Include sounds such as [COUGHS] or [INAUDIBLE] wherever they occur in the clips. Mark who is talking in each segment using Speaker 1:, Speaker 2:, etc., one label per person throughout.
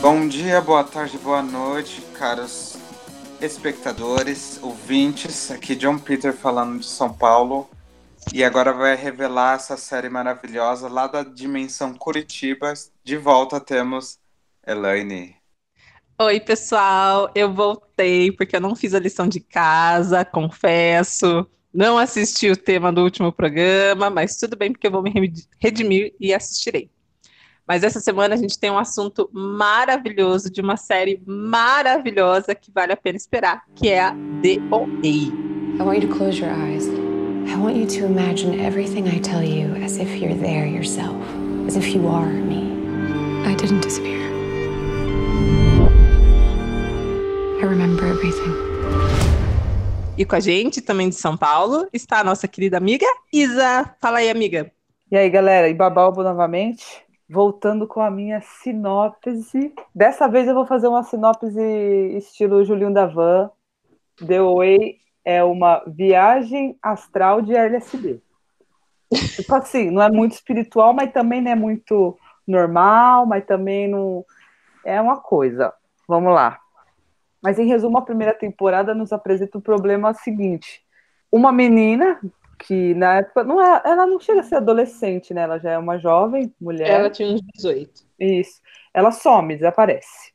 Speaker 1: Bom dia, boa tarde, boa noite, caros espectadores, ouvintes. Aqui John Peter falando de São Paulo. E agora vai revelar essa série maravilhosa lá da dimensão Curitiba. De volta temos Elaine.
Speaker 2: Oi, pessoal. Eu voltei porque eu não fiz a lição de casa, confesso. Não assisti o tema do último programa, mas tudo bem porque eu vou me redimir e assistirei. Mas essa semana a gente tem um assunto maravilhoso de uma série maravilhosa que vale a pena esperar, que é a DOA. I want you to close your eyes. I want you to imagine everything I tell you as if you're there yourself, as if you are me. I didn't disappear. I remember everything. E com a gente, também de São Paulo, está a nossa querida amiga Isa. Fala aí, amiga.
Speaker 3: E aí, galera, e Babalbo novamente voltando com a minha sinopse. Dessa vez eu vou fazer uma sinopse estilo Julinho da Van. The Way é uma viagem astral de LSD. [LAUGHS] Tipo assim, não é muito espiritual, mas também não é muito normal, mas também não. É uma coisa. Vamos lá. Mas em resumo, a primeira temporada nos apresenta o problema seguinte: uma menina que na época não é, ela não chega a ser adolescente, né? Ela já é uma jovem mulher.
Speaker 2: Ela tinha uns 18.
Speaker 3: Isso. Ela some, desaparece.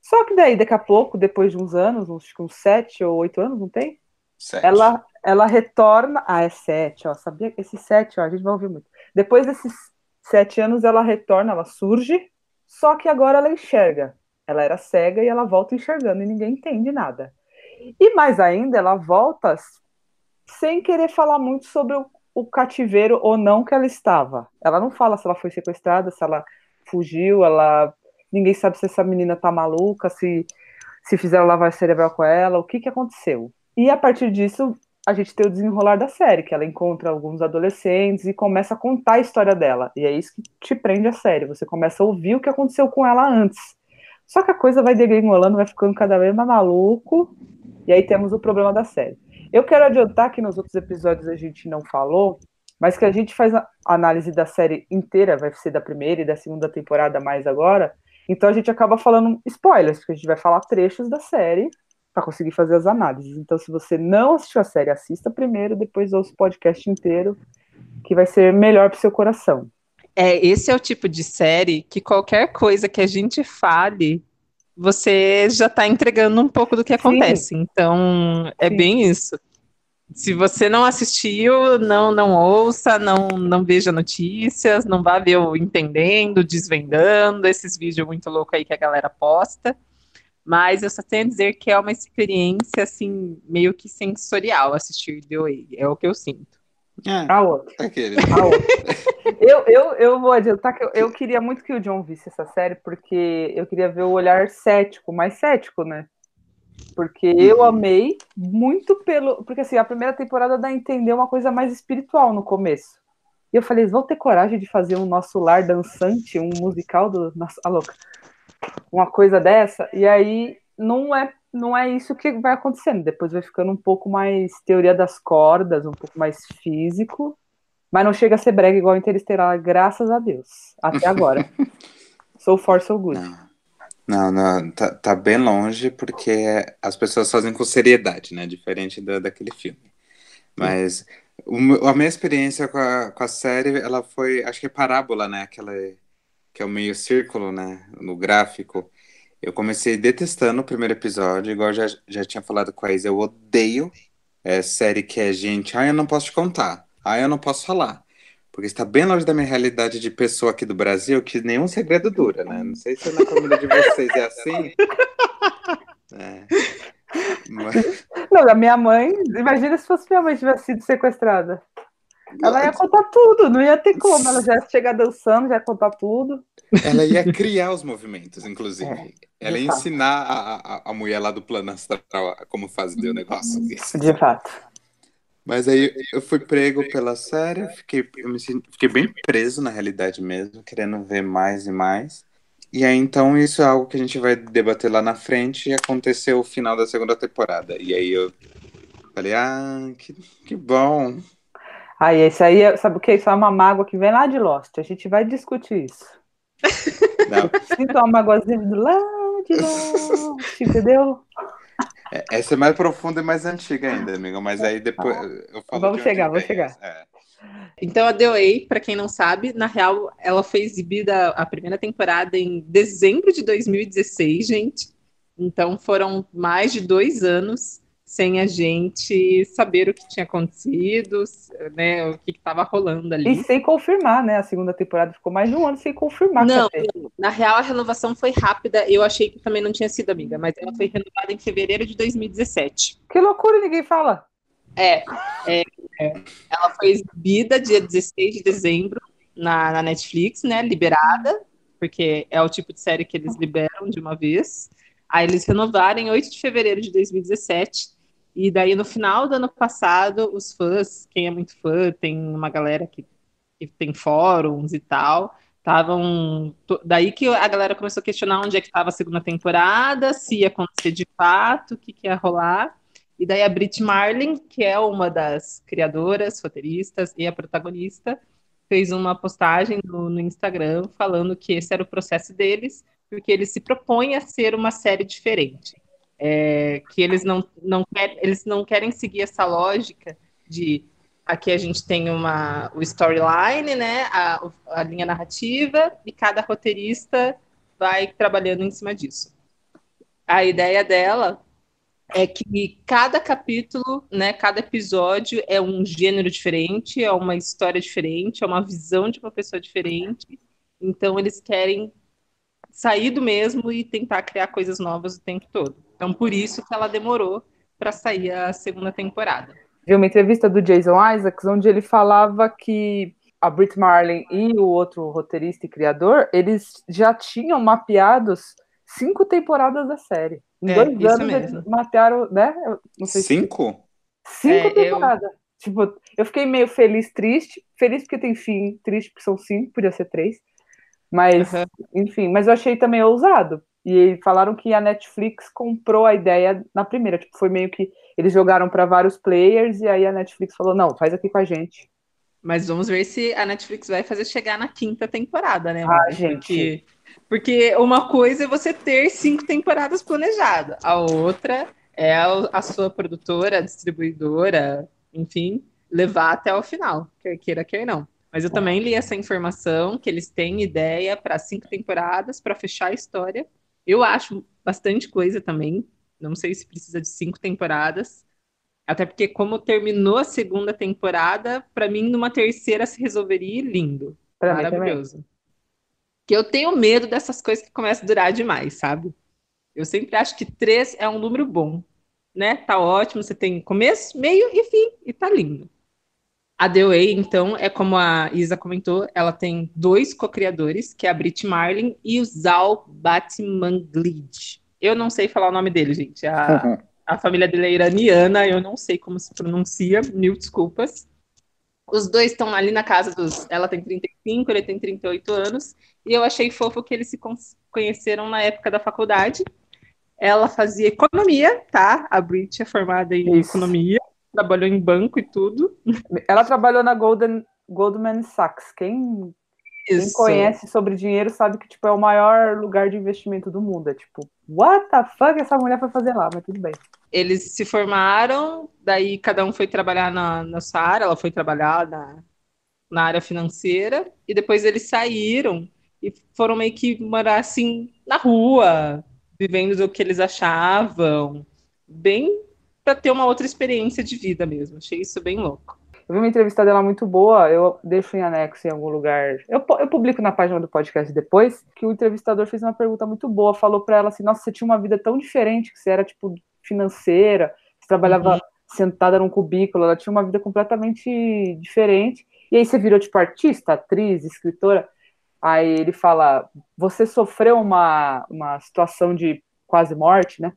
Speaker 3: Só que daí, daqui a pouco, depois de uns anos, uns, uns sete ou oito anos, não tem?
Speaker 1: Sete.
Speaker 3: Ela, ela retorna. Ah, é sete, ó. Sabia? Esse sete, ó, a gente vai ouvir muito. Depois desses sete anos, ela retorna, ela surge, só que agora ela enxerga. Ela era cega e ela volta enxergando e ninguém entende nada. E mais ainda, ela volta sem querer falar muito sobre o, o cativeiro ou não que ela estava. Ela não fala se ela foi sequestrada, se ela fugiu, ela ninguém sabe se essa menina tá maluca, se se fizeram lavagem cerebral com ela, o que que aconteceu. E a partir disso, a gente tem o desenrolar da série, que ela encontra alguns adolescentes e começa a contar a história dela. E é isso que te prende a série. Você começa a ouvir o que aconteceu com ela antes. Só que a coisa vai degringolando, vai ficando cada vez mais maluco. E aí temos o problema da série. Eu quero adiantar que nos outros episódios a gente não falou, mas que a gente faz a análise da série inteira, vai ser da primeira e da segunda temporada mais agora. Então a gente acaba falando spoilers, porque a gente vai falar trechos da série para conseguir fazer as análises. Então, se você não assistiu a série, assista primeiro, depois ouça o podcast inteiro, que vai ser melhor para seu coração.
Speaker 2: É, esse é o tipo de série que qualquer coisa que a gente fale você já está entregando um pouco do que acontece. Sim. Então, é Sim. bem isso. Se você não assistiu, não não ouça, não não veja notícias, não vá ver o entendendo, desvendando, esses vídeos muito loucos aí que a galera posta. Mas eu só tenho a dizer que é uma experiência assim meio que sensorial assistir The Way, é o que eu sinto.
Speaker 3: É, a outra. A outra. eu, eu, eu vou adiantar que eu, eu queria muito que o John visse essa série, porque eu queria ver o olhar cético, mais cético, né? Porque uhum. eu amei muito pelo. Porque assim, a primeira temporada dá a entender uma coisa mais espiritual no começo. E eu falei, eles vão ter coragem de fazer um nosso lar dançante, um musical do. Nossa, a louca. Uma coisa dessa. E aí não é não é isso que vai acontecendo. Depois vai ficando um pouco mais teoria das cordas, um pouco mais físico. Mas não chega a ser brega igual Interestelar, graças a Deus. Até agora. [LAUGHS] so far, so good.
Speaker 1: Não, não, não tá, tá, bem longe porque as pessoas fazem com seriedade, né? Diferente do, daquele filme. Mas o, a minha experiência com a, com a série, ela foi, acho que é parábola, né? Aquela que é o meio círculo, né? No gráfico. Eu comecei detestando o primeiro episódio, igual já, já tinha falado com a Isa, eu odeio é, série que é gente, ah, eu não posso te contar, ah, eu não posso falar. Porque está bem longe da minha realidade de pessoa aqui do Brasil, que nenhum segredo dura, né? Não sei se na família de vocês é assim. [LAUGHS] É.
Speaker 3: Mas... Não, a minha mãe, imagina se fosse minha mãe tivesse sido sequestrada. Ela ia contar tudo, não ia ter como. Ela já ia chegar dançando, já ia contar tudo.
Speaker 1: Ela ia criar os movimentos, inclusive. É, ela ia fato. ensinar a, a, a, mulher lá do plano astral como fazer o negócio.
Speaker 3: De fato.
Speaker 1: Mas aí eu fui prego pela série, fiquei, eu me fiquei bem preso na realidade mesmo, querendo ver mais e mais. E aí então isso é algo que a gente vai debater lá na frente e aconteceu o final da segunda temporada. E aí eu falei, ah, que, que bom.
Speaker 3: Aí, isso aí, sabe o que? Isso é uma mágoa que vem lá de Lost. A gente vai discutir isso.
Speaker 1: Não.
Speaker 3: sinto uma magoazinha do lado de lá, entendeu?
Speaker 1: É, essa é mais profunda e mais antiga ainda, amiga. Mas aí depois eu falo.
Speaker 3: Vamos chegar, vamos chegar.
Speaker 1: É.
Speaker 2: Então a The Way, para quem não sabe, na real, ela foi exibida a primeira temporada em dezembro de 2016, gente. Então foram mais de dois anos sem a gente saber o que tinha acontecido, né, o que estava rolando ali.
Speaker 3: E sem confirmar, né? A segunda temporada ficou mais de um ano sem confirmar.
Speaker 2: Não, na real a renovação foi rápida. Eu achei que também não tinha sido, amiga, mas ela foi renovada em fevereiro de 2017.
Speaker 3: Que loucura, ninguém fala.
Speaker 2: É, é, é. ela foi exibida dia 16 de dezembro na, na Netflix, né? Liberada, porque é o tipo de série que eles liberam de uma vez. Aí eles renovaram em 8 de fevereiro de 2017. E daí, no final do ano passado, os fãs, quem é muito fã, tem uma galera que, que tem fóruns e tal, estavam. Daí que a galera começou a questionar onde é que estava a segunda temporada, se ia acontecer de fato, o que, que ia rolar. E daí a Brit Marlin, que é uma das criadoras, roteiristas e a protagonista, fez uma postagem no, no Instagram falando que esse era o processo deles, porque eles se propõem a ser uma série diferente é, que eles não, não, quer, eles não querem seguir essa lógica de aqui a gente tem uma, o storyline, né, a, a linha narrativa, e cada roteirista vai trabalhando em cima disso. A ideia dela é que cada capítulo, né, cada episódio é um gênero diferente, é uma história diferente, é uma visão de uma pessoa diferente. Então eles querem sair do mesmo e tentar criar coisas novas o tempo todo. Então, por isso que ela demorou para sair a segunda temporada.
Speaker 3: Vi uma entrevista do Jason Isaacs, onde ele falava que a Brit Marlin e o outro roteirista e criador, eles já tinham mapeados cinco temporadas da série. Em
Speaker 2: É,
Speaker 3: dois
Speaker 2: isso
Speaker 3: anos
Speaker 2: mesmo.
Speaker 3: eles mapearam, né? Eu Não sei se-
Speaker 1: Cinco?
Speaker 3: Cinco
Speaker 2: É, eu-
Speaker 3: temporadas. Tipo, eu fiquei meio feliz, triste. Feliz porque tem fim, triste porque são cinco, podia ser três. Mas,
Speaker 2: Uhum.
Speaker 3: enfim, mas eu achei também ousado. E falaram que a Netflix comprou a ideia na primeira. Tipo, foi meio que eles jogaram para vários players e aí a Netflix falou: não, faz aqui com a gente.
Speaker 2: Mas vamos ver se a Netflix vai fazer chegar na quinta temporada, né?
Speaker 3: Ah, gente.
Speaker 2: Porque, porque uma coisa é você ter cinco temporadas planejadas, a outra é a, a sua produtora, a distribuidora, enfim, levar até o final, quer queira, quer não. Mas eu também li essa informação que eles têm ideia para cinco temporadas para fechar a história. Eu acho bastante coisa também. Não sei se precisa de cinco temporadas. Até porque, como terminou a segunda temporada, para mim, numa terceira se resolveria lindo.
Speaker 3: Pra.
Speaker 2: Maravilhoso. Que eu tenho medo dessas coisas que começam a durar demais, sabe? Eu sempre acho que três é um número bom, né? Tá ótimo, você tem começo, meio e fim, e tá lindo. A The Way, então, é como a Isa comentou, ela tem dois co-criadores, que é a Brit Marlin e o Zal Batmanglid. Eu não sei falar o nome dele, gente. A, [LAUGHS] a família dele é iraniana, eu não sei como se pronuncia, mil desculpas. Os dois estão ali na casa dos. Ela tem 35, ele tem 38 anos, e eu achei fofo que eles se con- conheceram na época da faculdade. Ela fazia economia, tá? A Brit é formada em
Speaker 3: Isso.
Speaker 2: economia, trabalhou em banco e tudo.
Speaker 3: Ela trabalhou na Golden, Goldman Sachs. Quem, quem conhece sobre dinheiro sabe que tipo, é o maior lugar de investimento do mundo. É tipo, what the fuck essa mulher foi fazer lá? Mas tudo bem.
Speaker 2: Eles se formaram, daí cada um foi trabalhar na, na sua área, ela foi trabalhar na, na área financeira, e depois eles saíram e foram meio que morar assim na rua, vivendo do que eles achavam, bem para ter uma outra experiência de vida mesmo. Achei isso bem louco.
Speaker 3: Eu vi uma entrevista dela muito boa, eu deixo em anexo em algum lugar. Eu, eu publico na página do podcast depois, que o entrevistador fez uma pergunta muito boa, falou pra ela assim, nossa, você tinha uma vida tão diferente, que você era, tipo, financeira, você trabalhava
Speaker 2: Uhum.
Speaker 3: sentada num cubículo, ela tinha uma vida completamente diferente. E aí você virou, tipo, artista, atriz, escritora. Aí ele fala, você sofreu uma, uma situação de quase morte, né?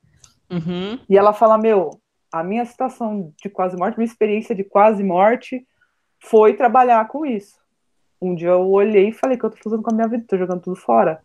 Speaker 2: Uhum.
Speaker 3: E ela fala: Meu, a minha situação de quase morte, minha experiência de quase morte foi trabalhar com isso. Um dia eu olhei e falei: que eu tô fazendo com a minha vida? Tô jogando tudo fora.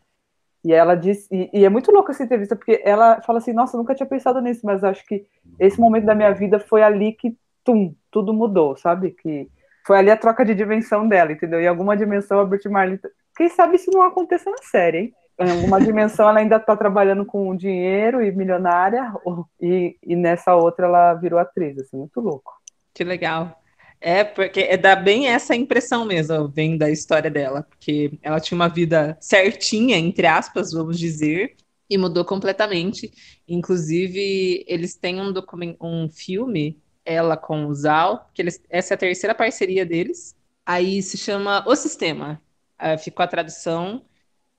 Speaker 3: E ela disse, e, e é muito louco essa entrevista, porque ela fala assim: Nossa, nunca tinha pensado nisso, mas acho que esse momento da minha vida foi ali que, tum, tudo mudou, sabe? Que foi ali a troca de dimensão dela, entendeu? Em alguma dimensão a Brit Marley. Quem sabe isso não aconteça na série, hein? Em alguma dimensão ela ainda está trabalhando com dinheiro e milionária, e, e nessa outra ela virou atriz, assim, muito louco.
Speaker 2: Que legal. É, porque é, dá bem essa impressão mesmo, vem da história dela, porque ela tinha uma vida certinha, entre aspas, vamos dizer, e mudou completamente. Inclusive, eles têm um, um filme, ela com o Zal, que eles, essa é a terceira parceria deles, aí se chama O Sistema, uh, ficou a tradução,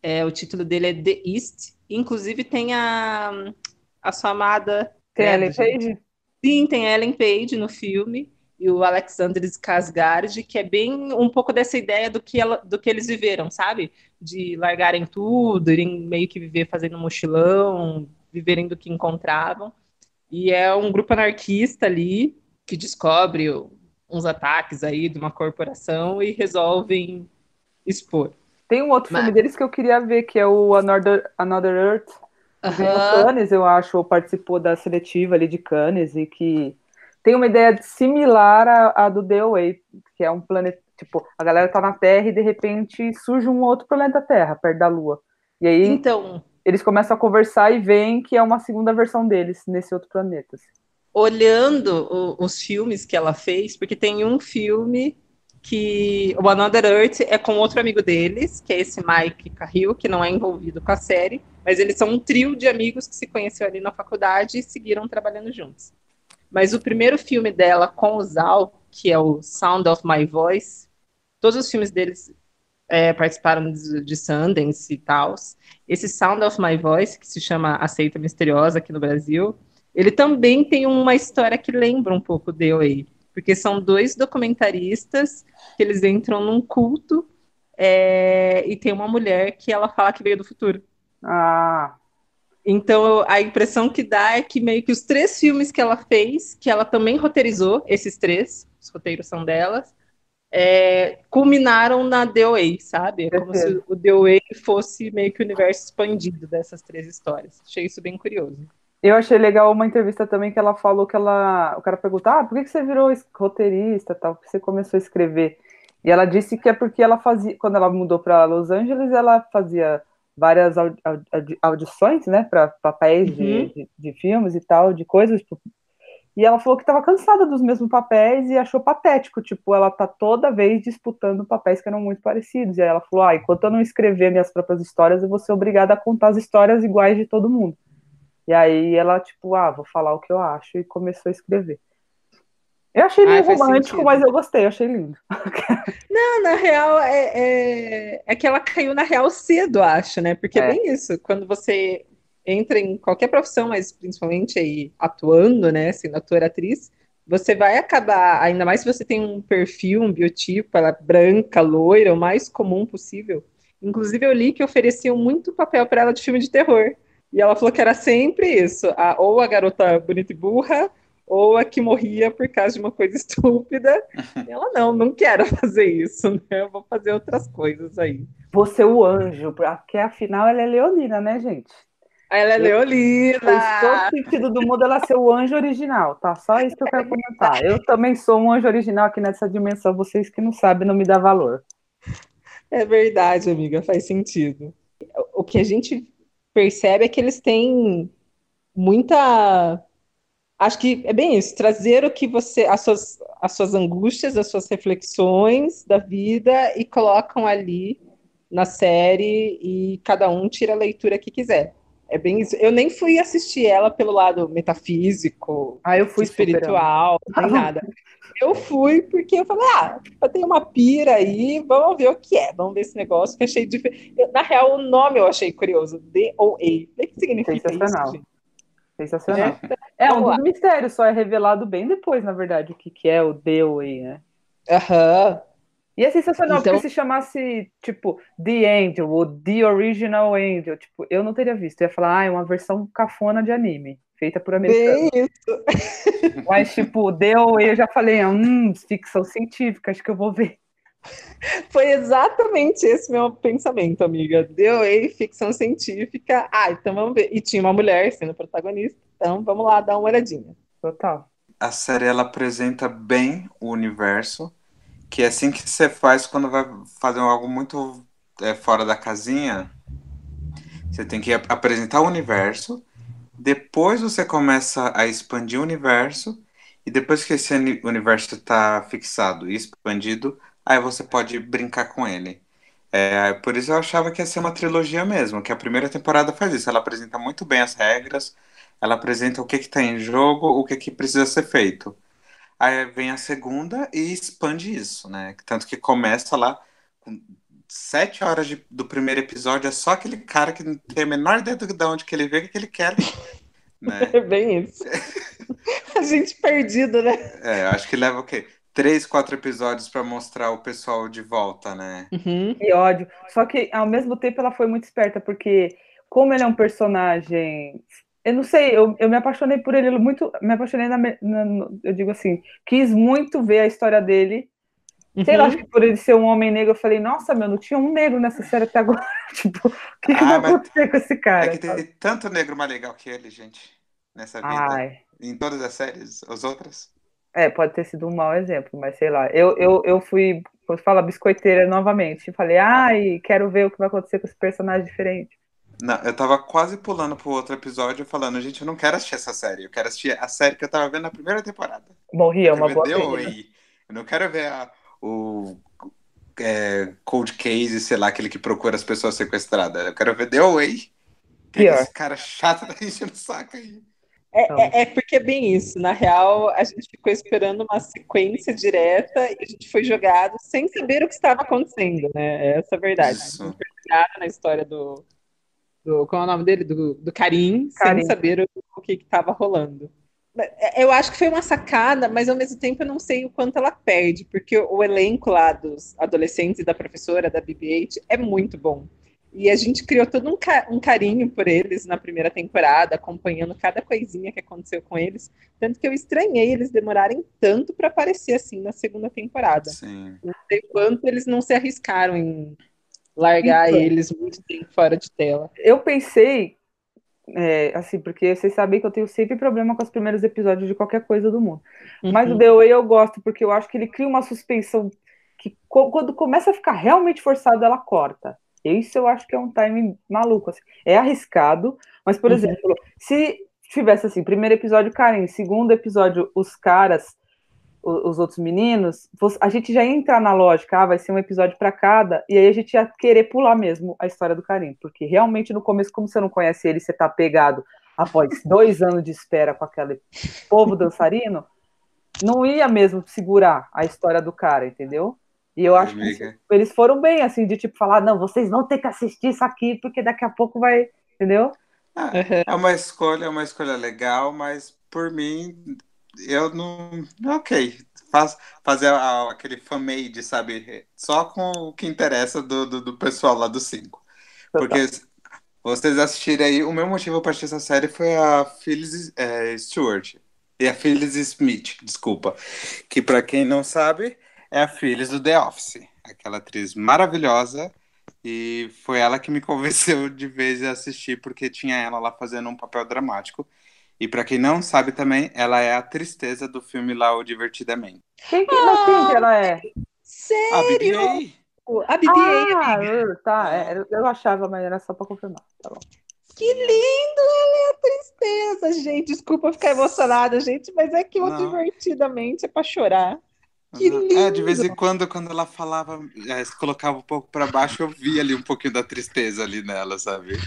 Speaker 2: é, o título dele é The East, inclusive tem a, a sua amada...
Speaker 3: Tem a Ellen Page?
Speaker 2: Sim, tem Ellen Page no filme, e o Alexander Skarsgård, que é bem um pouco dessa ideia do que, ela, do que eles viveram, sabe? De largarem tudo, irem meio que viver fazendo mochilão, viverem do que encontravam. E é um grupo anarquista ali que descobre uns ataques aí de uma corporação e resolvem expor.
Speaker 3: Tem um outro Mas... filme deles que eu queria ver, que é o Another, Another Earth. Uhum. Cannes, eu acho, ou participou da seletiva ali de Cannes e que tem uma ideia similar à, à do The Away, que é um planeta, tipo, a galera tá na Terra e de repente surge um outro planeta Terra, perto da Lua. E aí
Speaker 2: então,
Speaker 3: eles começam a conversar e veem que é uma segunda versão deles nesse outro planeta. Assim.
Speaker 2: Olhando o, os filmes que ela fez, porque tem um filme que o Another Earth é com outro amigo deles, que é esse Mike Carril, que não é envolvido com a série, mas eles são um trio de amigos que se conheceram ali na faculdade e seguiram trabalhando juntos. Mas o primeiro filme dela com o Zal, que é o Sound of My Voice, todos os filmes deles é, participaram de, de Sundance e tal. Esse Sound of My Voice, que se chama Aceita Misteriosa aqui no Brasil, ele também tem uma história que lembra um pouco de OA, porque são dois documentaristas que eles entram num culto é, e tem uma mulher que ela fala que veio do futuro.
Speaker 3: Ah,
Speaker 2: então, a impressão que dá é que meio que os três filmes que ela fez, que ela também roteirizou, esses três, os roteiros são delas, é, culminaram na DOA, sabe? É como se o DOA fosse meio que o universo expandido dessas três histórias. Achei isso bem curioso.
Speaker 3: Eu achei legal uma entrevista também que ela falou que ela. O cara perguntou: ah, por que você virou roteirista tal? Por que você começou a escrever? E ela disse que é porque ela fazia. Quando ela mudou para Los Angeles, ela fazia várias audições, né, para papéis uhum. de, de, de, filmes e tal, de coisas. Tipo, e ela falou que estava cansada dos mesmos papéis e achou patético, tipo, ela tá toda vez disputando papéis que eram muito parecidos. E aí ela falou: ah, enquanto eu não escrever minhas próprias histórias, eu vou ser obrigada a contar as histórias iguais de todo mundo. E aí ela, tipo, ah, vou falar o que eu acho, e começou a escrever. Eu achei meio romântico, mas eu gostei, eu achei lindo. [LAUGHS]
Speaker 2: Não, na real, é, é, é, que ela caiu na real cedo, acho, né? Porque é. é bem isso, quando você entra em qualquer profissão, mas principalmente aí atuando, né, sendo ator, atriz, você vai acabar, ainda mais se você tem um perfil, um biotipo, ela é branca, loira, o mais comum possível. Inclusive, eu li que ofereciam muito papel para ela de filme de terror. E ela falou que era sempre isso, a, ou a garota bonita e burra, ou a que morria por causa de uma coisa [LAUGHS] estúpida. ela, não, não quero fazer isso, né? Eu vou fazer outras coisas aí.
Speaker 3: Você o anjo, porque afinal ela é leonina, né, gente?
Speaker 2: Ela é leonina.
Speaker 3: Faz todo sentido do mundo ela ser o anjo original, tá? Só isso que eu quero comentar. Eu também sou um anjo original aqui nessa dimensão, vocês que não sabem não me dá valor.
Speaker 2: É verdade, amiga, faz sentido. O que a gente percebe é que eles têm muita acho que é bem isso, trazer o que você, as suas, as suas angústias, as suas reflexões da vida e colocam ali na série e cada um tira a leitura que quiser. É bem isso. Eu nem fui assistir ela pelo lado metafísico,
Speaker 3: ah, eu fui
Speaker 2: espiritual, nem nada. Eu fui porque eu falei, ah, tem uma pira aí, vamos ver o que é, vamos ver esse negócio que achei diferente. Na real, o nome eu achei curioso, D-O-A. O que significa isso, gente?
Speaker 3: Sensacional. É, é um dos mistérios, só é revelado bem depois, na verdade, o que, que é o Dewey, né?
Speaker 2: Aham. Uhum.
Speaker 3: E é sensacional, então... porque se chamasse, tipo, The Angel, ou The Original Angel, tipo, eu não teria visto. Eu ia falar, ah, é uma versão cafona de anime, feita por americanos.
Speaker 2: Bem isso. [LAUGHS]
Speaker 3: Mas, tipo, deu, eu já falei, hum, ficção científica, acho que eu vou ver.
Speaker 2: Foi exatamente esse meu pensamento, amiga. Deu aí ficção científica. Ah, então vamos ver. E tinha uma mulher sendo protagonista, então vamos lá dar uma olhadinha.
Speaker 3: Total.
Speaker 1: A série ela apresenta bem o universo, que é assim que você faz quando vai fazer algo muito é, fora da casinha. Você tem que apresentar o universo, depois você começa a expandir o universo, e depois que esse universo está fixado e expandido, aí você pode brincar com ele. É, por isso eu achava que ia ser uma trilogia mesmo, que a primeira temporada faz isso. Ela apresenta muito bem as regras, ela apresenta o que está em jogo, o que, que precisa ser feito. Aí vem a segunda e expande isso, né? Tanto que começa lá com sete horas de, do primeiro episódio, é só aquele cara que não tem a menor ideia de onde que ele vê, o que ele quer. [LAUGHS]
Speaker 2: Né? É bem isso. [LAUGHS] a gente perdido, né?
Speaker 1: É, acho que leva o quê? três, quatro episódios para mostrar o pessoal de volta, né?
Speaker 3: Uhum. Que ódio. Só que ao mesmo tempo ela foi muito esperta, porque como ele é um personagem. Eu não sei, eu, eu me apaixonei por ele muito. Me apaixonei na, na Eu digo assim, quis muito ver a história dele. Uhum. Sei lá, uhum. acho que por ele ser um homem negro, eu falei, nossa, meu, não tinha um negro nessa série até agora. [LAUGHS] tipo, o que, que ah, vai acontecer com esse cara?
Speaker 1: É que tem tanto negro mais legal que ele, gente, nessa vida. Ai. Em todas as séries, as outras.
Speaker 3: É, pode ter sido um mau exemplo, mas sei lá. Eu, eu, eu fui, quando fala biscoiteira novamente, falei, ai, quero ver o que vai acontecer com esse personagem diferente.
Speaker 1: Não, eu tava quase pulando pro outro episódio falando, gente, eu não quero assistir essa série, eu quero assistir a série que eu tava vendo na primeira temporada.
Speaker 3: Morri, é uma boa série.
Speaker 1: Né? Eu não quero ver a, o é, Cold Case, sei lá, aquele que procura as pessoas sequestradas. Eu quero ver The Away. Pior. Esse cara chato [LAUGHS] da gente no saco aí.
Speaker 2: É, então. é, é, porque é bem isso. Na real, a gente ficou esperando uma sequência direta e a gente foi jogado sem saber o que estava acontecendo, né? Essa é a verdade. Isso. A gente foi jogado na história do, do. Qual é o nome dele? Do, do Karim, Karim. sem saber o, o que estava rolando. É, eu acho que foi uma sacada, mas ao mesmo tempo eu não sei o quanto ela perde, porque o elenco lá dos adolescentes e da professora da BB-8 é muito bom. E a gente criou todo um, ca um, carinho por eles na primeira temporada, acompanhando cada coisinha que aconteceu com eles. Tanto que eu estranhei eles demorarem tanto para aparecer assim na segunda temporada.
Speaker 1: Sim.
Speaker 2: Não sei quanto eles não se arriscaram em largar então, eles muito tempo fora de tela.
Speaker 3: Eu pensei, é, assim, porque vocês sabem que eu tenho sempre problema com os primeiros episódios de qualquer coisa do mundo. Uhum. Mas o The Way eu gosto, porque eu acho que ele cria uma suspensão que quando começa a ficar realmente forçado, ela corta. Isso eu acho que é um timing maluco. Assim. É arriscado, mas, por uhum. exemplo, se tivesse assim, primeiro episódio Karen, segundo episódio os caras, os, os outros meninos, a gente já ia entrar na lógica, ah, vai ser um episódio para cada, e aí a gente ia querer pular mesmo a história do Karim, porque realmente no começo, como você não conhece ele, você tá pegado após [LAUGHS] dois anos de espera com aquele povo dançarino, não ia mesmo segurar a história do cara, entendeu? E eu acho que eles foram bem, assim, de tipo falar, não, vocês vão ter que assistir isso aqui, porque daqui a pouco vai, entendeu?
Speaker 1: Ah, é uma escolha, é uma escolha legal, mas por mim, eu não. Ok. Faz, fazer aquele fan-made, sabe? Só com o que interessa do, do, do pessoal lá do 5. Porque vocês assistirem aí, o meu motivo para assistir essa série foi a Phyllis é, Stewart. E a Phyllis Smith, desculpa. Que para quem não sabe, é a Phyllis do The Office, aquela atriz maravilhosa. E foi ela que me [LAUGHS] convenceu de vez a assistir, porque tinha ela lá fazendo um papel dramático. E para quem não sabe também, ela é a tristeza do filme lá, O Divertidamente.
Speaker 3: Quem que, mas quem que ela é?
Speaker 2: Sério?
Speaker 1: A BB-8.
Speaker 2: A BB-8,
Speaker 3: ah, tá. É, eu achava, mas era só para confirmar. Tá bom.
Speaker 2: Que lindo! Ela é a tristeza, gente. Desculpa ficar emocionada, gente, mas é que o Divertidamente é para chorar. Que lindo.
Speaker 1: É, de vez em quando, quando ela falava, é, se colocava um pouco para baixo, eu via ali um pouquinho da tristeza ali nela, sabe?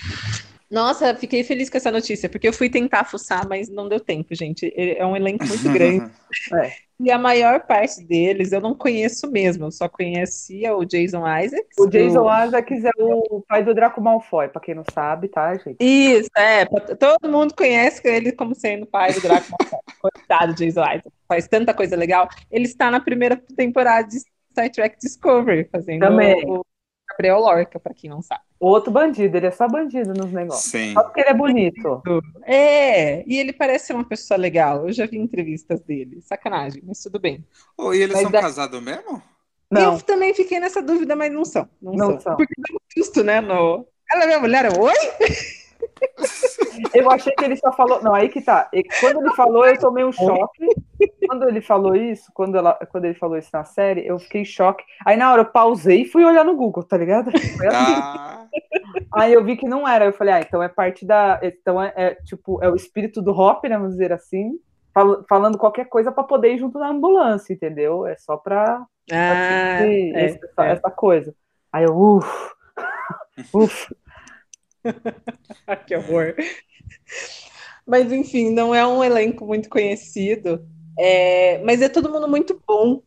Speaker 2: Nossa, fiquei feliz com essa notícia, porque eu fui tentar fuçar, mas não deu tempo, gente. É um elenco muito grande. [LAUGHS] é. E a maior parte deles eu não conheço mesmo, eu só conhecia o Jason Isaacs.
Speaker 3: O Jason do... Isaacs é o pai do Draco Malfoy, pra quem não sabe, tá, gente?
Speaker 2: Isso, é. Todo mundo conhece ele como sendo o pai do Draco Malfoy. [LAUGHS] Coitado, Jason Isaacs. Faz tanta coisa legal. Ele está na primeira temporada de Star Trek Discovery, fazendo
Speaker 3: Também.
Speaker 2: o Gabriel Lorca, pra quem não sabe.
Speaker 3: Outro bandido, ele é só bandido nos negócios.
Speaker 1: Sim.
Speaker 3: Só porque ele é bonito.
Speaker 2: É, e ele parece ser uma pessoa legal. Eu já vi entrevistas dele. Sacanagem, mas tudo bem.
Speaker 1: Oh, e eles mas são da... casados mesmo?
Speaker 2: Não. Eu também fiquei nessa dúvida, mas não são. Não, não são. são. Porque deu um susto, né? No... Ela é minha mulher, oi?
Speaker 3: Eu achei que ele só falou. Não, aí que tá. Quando ele falou, eu tomei um choque. quando ele falou isso, quando, ela, quando ele falou isso na série, eu fiquei em choque. Aí na hora eu pausei e fui olhar no Google, tá ligado? Assim.
Speaker 1: Ah,
Speaker 3: Aí eu vi que não era. Eu falei, ah, então é parte da. Então é, é, tipo, é o espírito do Hop, né? Vamos dizer assim, fal- falando qualquer coisa para poder ir junto na ambulância, entendeu? É só pra
Speaker 2: Ah, é,
Speaker 3: essa, essa-
Speaker 2: é.
Speaker 3: essa coisa. Aí eu, uff, [LAUGHS] uff. [LAUGHS]
Speaker 2: Ah, que horror. Mas, enfim, não é um elenco muito conhecido, é, mas é todo mundo muito bom.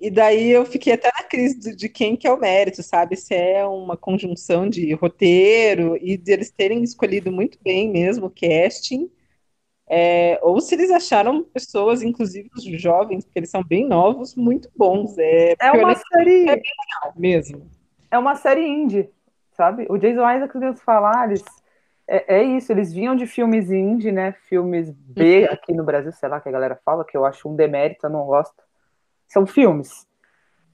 Speaker 2: E daí eu fiquei até na crise de, quem que é o mérito, sabe? Se é uma conjunção de roteiro e de eles terem escolhido muito bem mesmo o casting, é, ou se eles acharam pessoas, inclusive os jovens, porque eles são bem novos, muito bons. É,
Speaker 3: É uma série,
Speaker 2: é legal mesmo.
Speaker 3: é uma série indie, sabe? O Jason Isaac, Deus falar, eles, é, é isso, eles vinham de filmes indie, né? Filmes B aqui no Brasil, sei lá que a galera fala, que eu acho um demérito, eu não gosto. São filmes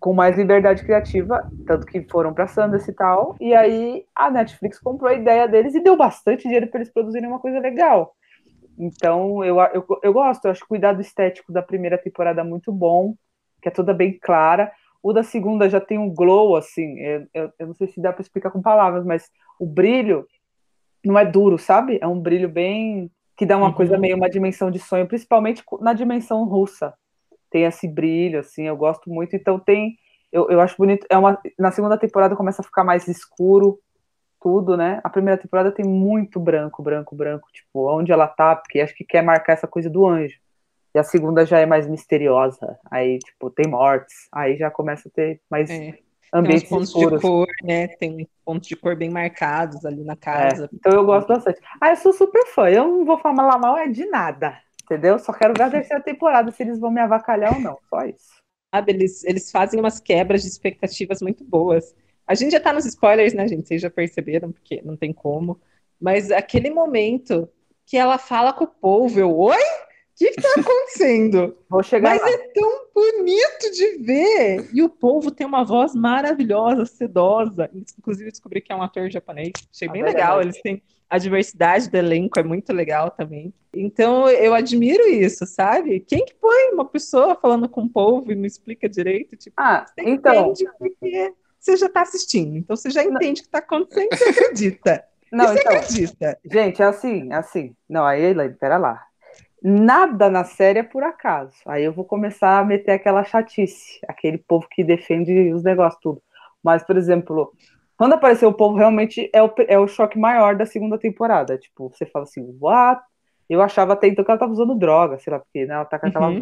Speaker 3: com mais liberdade criativa, tanto que foram para Sundance e tal. E aí a Netflix comprou a ideia deles e deu bastante dinheiro para eles produzirem uma coisa legal. Então eu, eu, eu gosto, eu acho o cuidado estético da primeira temporada muito bom, que é toda bem clara. O da segunda já tem um glow, assim, eu, eu, eu não sei se dá para explicar com palavras, mas o brilho não é duro, sabe? É um brilho bem. que dá uma
Speaker 2: Uhum.
Speaker 3: coisa meio uma dimensão de sonho, principalmente na dimensão russa. Tem esse brilho, assim, eu gosto muito. Então tem. Eu, eu acho bonito. É uma, na segunda temporada começa a ficar mais escuro, tudo, né? A primeira temporada tem muito branco, branco, branco, tipo, onde ela tá, porque acho que quer marcar essa coisa do anjo. E a segunda já é mais misteriosa. Aí, tipo, tem mortes. Aí já começa a ter mais
Speaker 2: É. Tem
Speaker 3: ambientes
Speaker 2: pontos
Speaker 3: escuros.
Speaker 2: de cor, né? Tem pontos de cor bem marcados ali na
Speaker 3: É,
Speaker 2: casa.
Speaker 3: então eu gosto bastante. Ah, eu sou super fã. Eu não vou falar mal é de nada. Entendeu? Só quero ver a terceira temporada, se eles vão me avacalhar ou não. Só isso.
Speaker 2: sabe? Eles, eles fazem umas quebras de expectativas muito boas. A gente já tá nos spoilers, né, gente? Vocês já perceberam, porque não tem como. Mas aquele momento que ela fala com o povo, eu, oi? O que que tá acontecendo? [LAUGHS]
Speaker 3: Vou chegar
Speaker 2: Mas
Speaker 3: lá.
Speaker 2: é tão bonito de ver! E o povo tem uma voz maravilhosa, sedosa. Inclusive, descobri que é um ator japonês. Achei
Speaker 3: Ah,
Speaker 2: bem
Speaker 3: verdade.
Speaker 2: legal. Eles têm a diversidade do elenco, é muito legal também. Então, eu admiro isso, sabe? Quem que põe uma pessoa falando com o povo e não explica direito? Tipo,
Speaker 3: Ah,
Speaker 2: você
Speaker 3: então.
Speaker 2: entende porque você já tá assistindo. Então, você já entende o que tá acontecendo e você acredita.
Speaker 3: Não,
Speaker 2: você
Speaker 3: então.
Speaker 2: acredita.
Speaker 3: Gente, é assim, é assim. Não, aí, Elaine, pera lá. Nada na série é por acaso. Aí eu vou começar a meter aquela chatice, aquele povo que defende os negócios tudo. Mas, por exemplo, quando apareceu o povo, realmente é o, é o choque maior da segunda temporada. Tipo, você fala assim, what? Eu achava até então que ela tava usando droga, sei lá, porque né, ela tá com aquelas
Speaker 2: Uhum.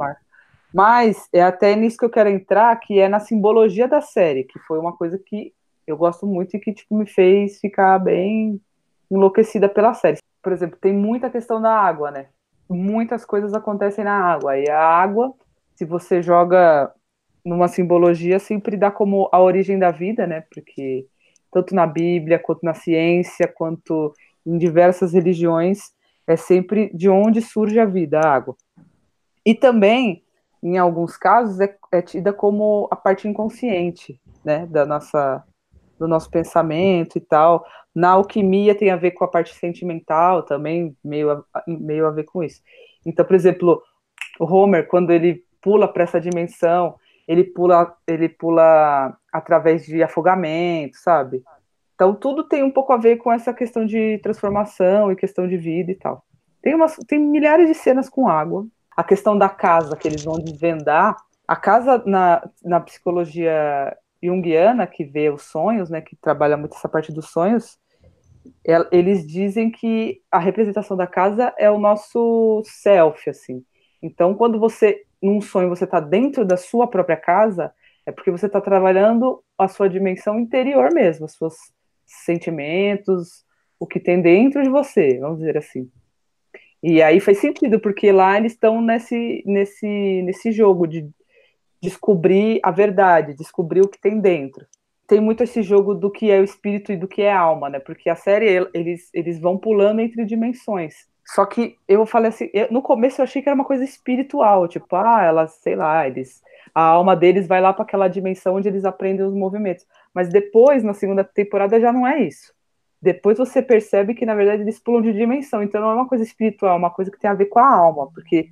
Speaker 3: Mas é até nisso que eu quero entrar, que é na simbologia da série, que foi uma coisa que eu gosto muito e que tipo, me fez ficar bem enlouquecida pela série. Por exemplo, tem muita questão da água, né? Muitas coisas acontecem na água. E a água, se você joga numa simbologia, sempre dá como a origem da vida, né? Porque tanto na Bíblia, quanto na ciência, quanto em diversas religiões, é sempre de onde surge a vida, a água. E também, em alguns casos, é, é tida como a parte inconsciente, né? Da nossa, do nosso pensamento e tal. Na alquimia tem a ver com a parte sentimental também, meio a, meio a ver com isso. Então, por exemplo, o Homer, quando ele pula para essa dimensão, ele pula, ele pula através de afogamento, sabe? Então, tudo tem um pouco a ver com essa questão de transformação e questão de vida e tal. Tem, umas, tem milhares de cenas com água. A questão da casa que eles vão desvendar. A casa, na, na psicologia junguiana, que vê os sonhos, né, que trabalha muito essa parte dos sonhos, el- eles dizem que a representação da casa é o nosso self, assim. Então, quando você, num sonho, você está dentro da sua própria casa, é porque você está trabalhando a sua dimensão interior mesmo, os seus sentimentos, o que tem dentro de você, vamos dizer assim. E aí faz sentido, porque lá eles estão nesse, nesse, nesse jogo de descobrir a verdade, descobrir o que tem dentro. Tem muito esse jogo do que é o espírito e do que é a alma, né? Porque a série, eles, eles vão pulando entre dimensões. Só que eu falei assim, eu- no começo eu achei que era uma coisa espiritual, tipo, ah, elas, sei lá, eles, a alma deles vai lá para aquela dimensão onde eles aprendem os movimentos. Mas depois, na segunda temporada, já não é isso. Depois você percebe que, na verdade, eles pulam de dimensão. Então não é uma coisa espiritual, é uma coisa que tem a ver com a alma, porque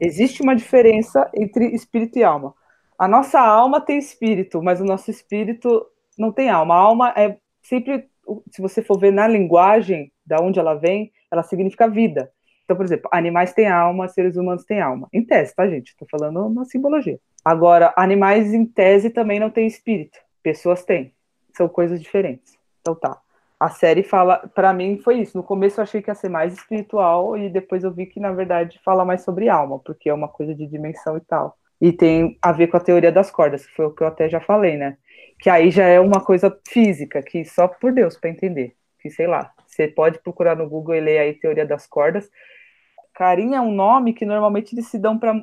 Speaker 3: Existe uma diferença entre espírito e alma. A nossa alma tem espírito, mas o nosso espírito não tem alma. A alma é sempre, se você for ver na linguagem, da onde ela vem, ela significa vida. Então, por exemplo, animais têm alma, seres humanos têm alma. Em tese, tá, gente? Estou falando uma simbologia. Agora, animais em tese também não têm espírito. Pessoas têm. São coisas diferentes. Então tá. A série fala, para mim foi isso. No começo eu achei que ia ser mais espiritual e depois eu vi que na verdade fala mais sobre alma, porque é uma coisa de dimensão e tal. E tem a ver com a teoria das cordas, que foi o que eu até já falei, né? Que aí já é uma coisa física, que só por Deus para entender. Que sei lá, você pode procurar no Google e ler aí teoria das cordas. Carinha é um nome que normalmente eles se dão para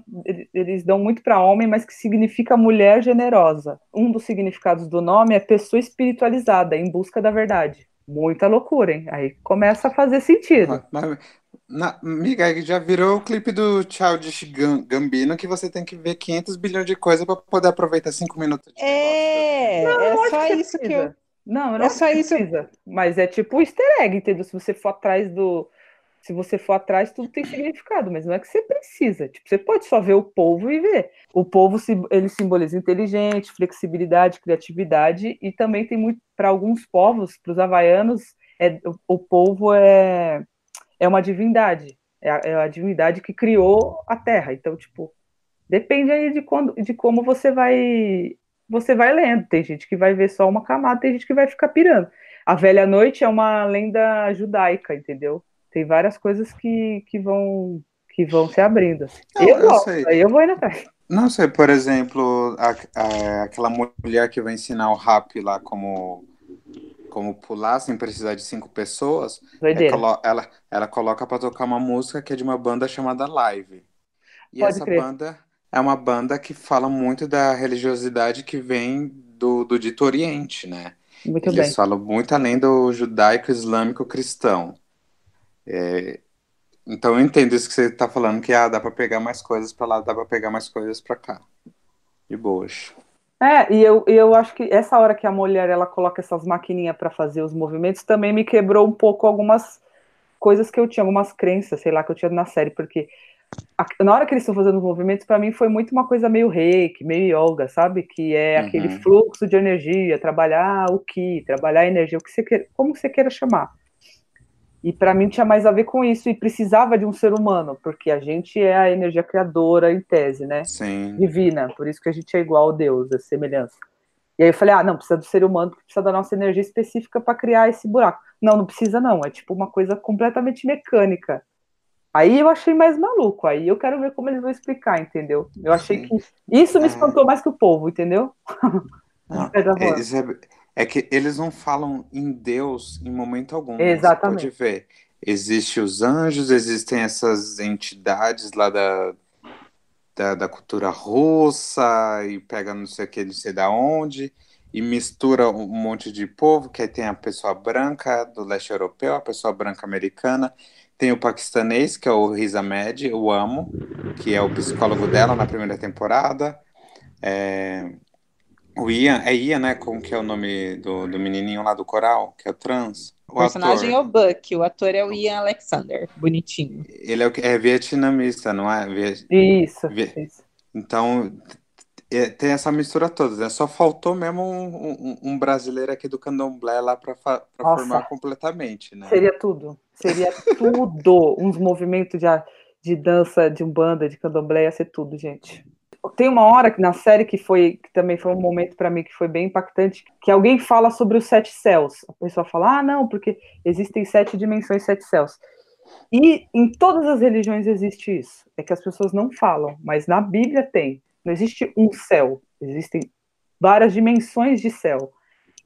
Speaker 3: eles dão muito para homem, mas que significa mulher generosa. Um dos significados do nome é pessoa espiritualizada, em busca da verdade. Muita loucura, hein? Aí começa a fazer sentido.
Speaker 1: Mas, na, amiga, já virou o clipe do Childish Gambino que você tem que ver 500 bilhões de coisas para poder aproveitar 5 minutos de
Speaker 2: É,
Speaker 3: Não,
Speaker 2: é
Speaker 3: eu
Speaker 2: só
Speaker 3: acho que
Speaker 2: isso que eu.
Speaker 3: precisa. Não, eu não
Speaker 2: É
Speaker 3: acho
Speaker 2: só
Speaker 3: que
Speaker 2: isso.
Speaker 3: precisa. Mas é tipo o easter egg, entendeu? Se você for atrás do. Se você for atrás, tudo tem significado, mas não é que você precisa. Tipo, você pode só ver o povo e ver. O povo ele simboliza inteligente, flexibilidade, criatividade e também tem muito para alguns povos, para os havaianos, é, o, o povo é é uma divindade, é a, é a divindade que criou a Terra. Então, tipo, depende aí de quando, de como você vai você vai lendo. Tem gente que vai ver só uma camada, tem gente que vai ficar pirando. A Velha Noite é uma lenda judaica, entendeu? Tem várias coisas que, que vão que vão se abrindo. assim.
Speaker 1: Não,
Speaker 3: eu
Speaker 1: eu
Speaker 3: gosto, aí eu vou indo atrás.
Speaker 1: Não sei, por exemplo, a- a- aquela mulher que vai ensinar o rap lá como, como pular sem precisar de cinco pessoas, é, colo- ela, ela coloca pra tocar uma música que é de uma banda chamada Live. E
Speaker 3: Pode
Speaker 1: essa
Speaker 3: crer.
Speaker 1: banda é uma banda que fala muito da religiosidade que vem do, do Dito Oriente, né?
Speaker 3: Muito
Speaker 1: Eles
Speaker 3: bem.
Speaker 1: falam muito além do judaico, islâmico, cristão. É, então eu entendo isso que você está falando, que ah, dá para pegar mais coisas para lá, dá para pegar mais coisas para cá. De boas.
Speaker 3: É, e eu, eu acho que essa hora que a mulher ela coloca essas maquininhas para fazer os movimentos também me quebrou um pouco algumas coisas que eu tinha, algumas crenças, sei lá, que eu tinha na série, porque a- na hora que eles estão fazendo os movimentos, para mim foi muito uma coisa meio reiki, meio yoga, sabe? Que é
Speaker 1: Uhum.
Speaker 3: aquele fluxo de energia, trabalhar o ki, trabalhar a energia, o que você quer, como você queira chamar. E para mim tinha mais a ver com isso e precisava de um ser humano, porque a gente é a energia criadora em tese, né?
Speaker 1: Sim.
Speaker 3: divina, por isso que a gente é igual a Deus, a semelhança. E aí eu falei, ah, não, precisa do ser humano, precisa da nossa energia específica para criar esse buraco. Não, não precisa não, é tipo uma coisa completamente mecânica. Aí eu achei mais maluco, aí eu quero ver como eles vão explicar, entendeu? Eu achei
Speaker 1: Sim.
Speaker 3: que isso me
Speaker 1: É.
Speaker 3: espantou mais que o povo, entendeu?
Speaker 1: Não, [LAUGHS] é, isso é- é que eles não falam em Deus em momento algum.
Speaker 3: Exatamente.
Speaker 1: Você pode ver. Existem os anjos, existem essas entidades lá da, da, da cultura russa e pega não sei o que, não sei da onde, e mistura um monte de povo, que aí tem a pessoa branca do leste europeu, a pessoa branca americana, tem o paquistanês, que é o Riz Ahmed, eu amo, que é o psicólogo dela na primeira temporada. É, o Ian, é Ian, né? Como que é o nome do, do menininho lá do coral, que é o trans?
Speaker 2: O personagem é
Speaker 1: ator,
Speaker 2: o Buck, o ator é o Ian Alexander, bonitinho.
Speaker 1: ele é, o que- é vietnamita, não é? Vie-
Speaker 3: Isso,
Speaker 1: Vi-
Speaker 3: isso.
Speaker 1: Então, é, tem essa mistura toda, né? Só faltou mesmo um, um- um brasileiro aqui do candomblé lá para formar completamente, né?
Speaker 3: Seria tudo. Seria tudo. Uns movimentos de, de dança, de umbanda, de candomblé, ia ser tudo, gente. Tem uma hora na série que foi, que também foi um momento para mim que foi bem impactante, que alguém fala sobre os sete céus. A pessoa fala, ah, não, porque existem sete dimensões, sete céus. E em todas as religiões existe isso. É que as pessoas não falam, mas na Bíblia tem. Não existe um céu, existem várias dimensões de céu.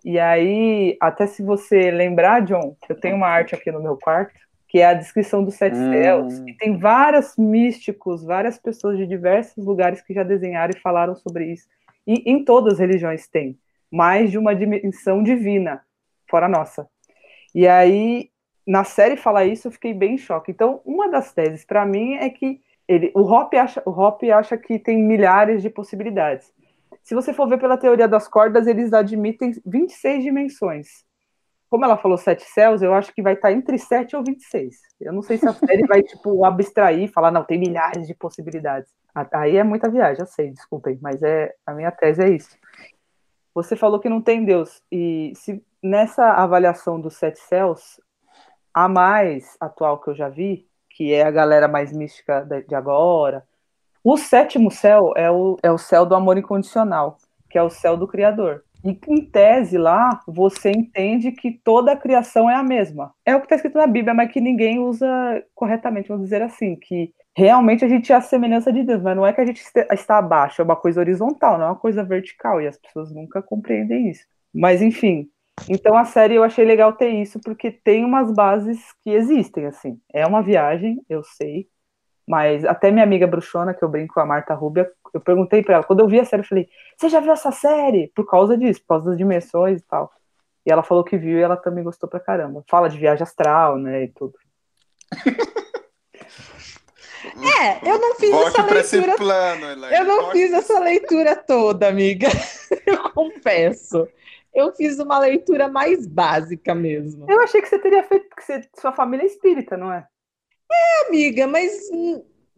Speaker 3: E aí, até se você lembrar, John, eu tenho uma arte aqui no meu quarto, que é a descrição dos sete
Speaker 1: Hum.
Speaker 3: céus. E tem vários místicos, várias pessoas de diversos lugares que já desenharam e falaram sobre isso. E em todas as religiões tem mais de uma dimensão divina, fora a nossa. E aí, na série fala isso, eu fiquei bem em choque. Então, uma das teses para mim é que ele, o Hop acha, o Hop acha que tem milhares de possibilidades. Se você for ver pela teoria das cordas, eles admitem 26 dimensões. Como ela falou sete céus, eu acho que vai estar entre 7 ou 26. Eu não sei se a série vai, tipo, abstrair, falar, não, tem milhares de possibilidades. Aí é muita viagem, eu sei, desculpem, mas é a minha tese é isso. Você falou que não tem Deus, e se nessa avaliação dos sete céus, a mais atual que eu já vi, que é a galera mais mística de agora, o sétimo céu é o, é o céu do amor incondicional, que é o céu do Criador. E em tese lá, você entende que toda a criação é a mesma. É o que está escrito na Bíblia, mas que ninguém usa corretamente, vamos dizer assim, que realmente a gente é a semelhança de Deus, mas não é que a gente está abaixo, é uma coisa horizontal, não é uma coisa vertical, e as pessoas nunca compreendem isso. Mas enfim, então a série eu achei legal ter isso, porque tem umas bases que existem, assim. É uma viagem, eu sei, mas até minha amiga bruxona, que eu brinco com a Marta Rubia, eu perguntei para ela, quando eu vi a série, eu falei, você já viu essa série? Por causa disso, por causa das dimensões e tal. E ela falou que viu e ela também gostou pra caramba. Fala de viagem astral, né, e tudo. [LAUGHS]
Speaker 2: É, eu não fiz
Speaker 1: Volte
Speaker 2: essa leitura.
Speaker 1: Plano,
Speaker 2: eu não
Speaker 1: Volte
Speaker 2: fiz essa leitura toda, amiga. [LAUGHS] Eu confesso. Eu fiz uma leitura mais básica mesmo.
Speaker 3: Eu achei que você teria feito, porque você, sua família é espírita, não é?
Speaker 2: Amiga, mas,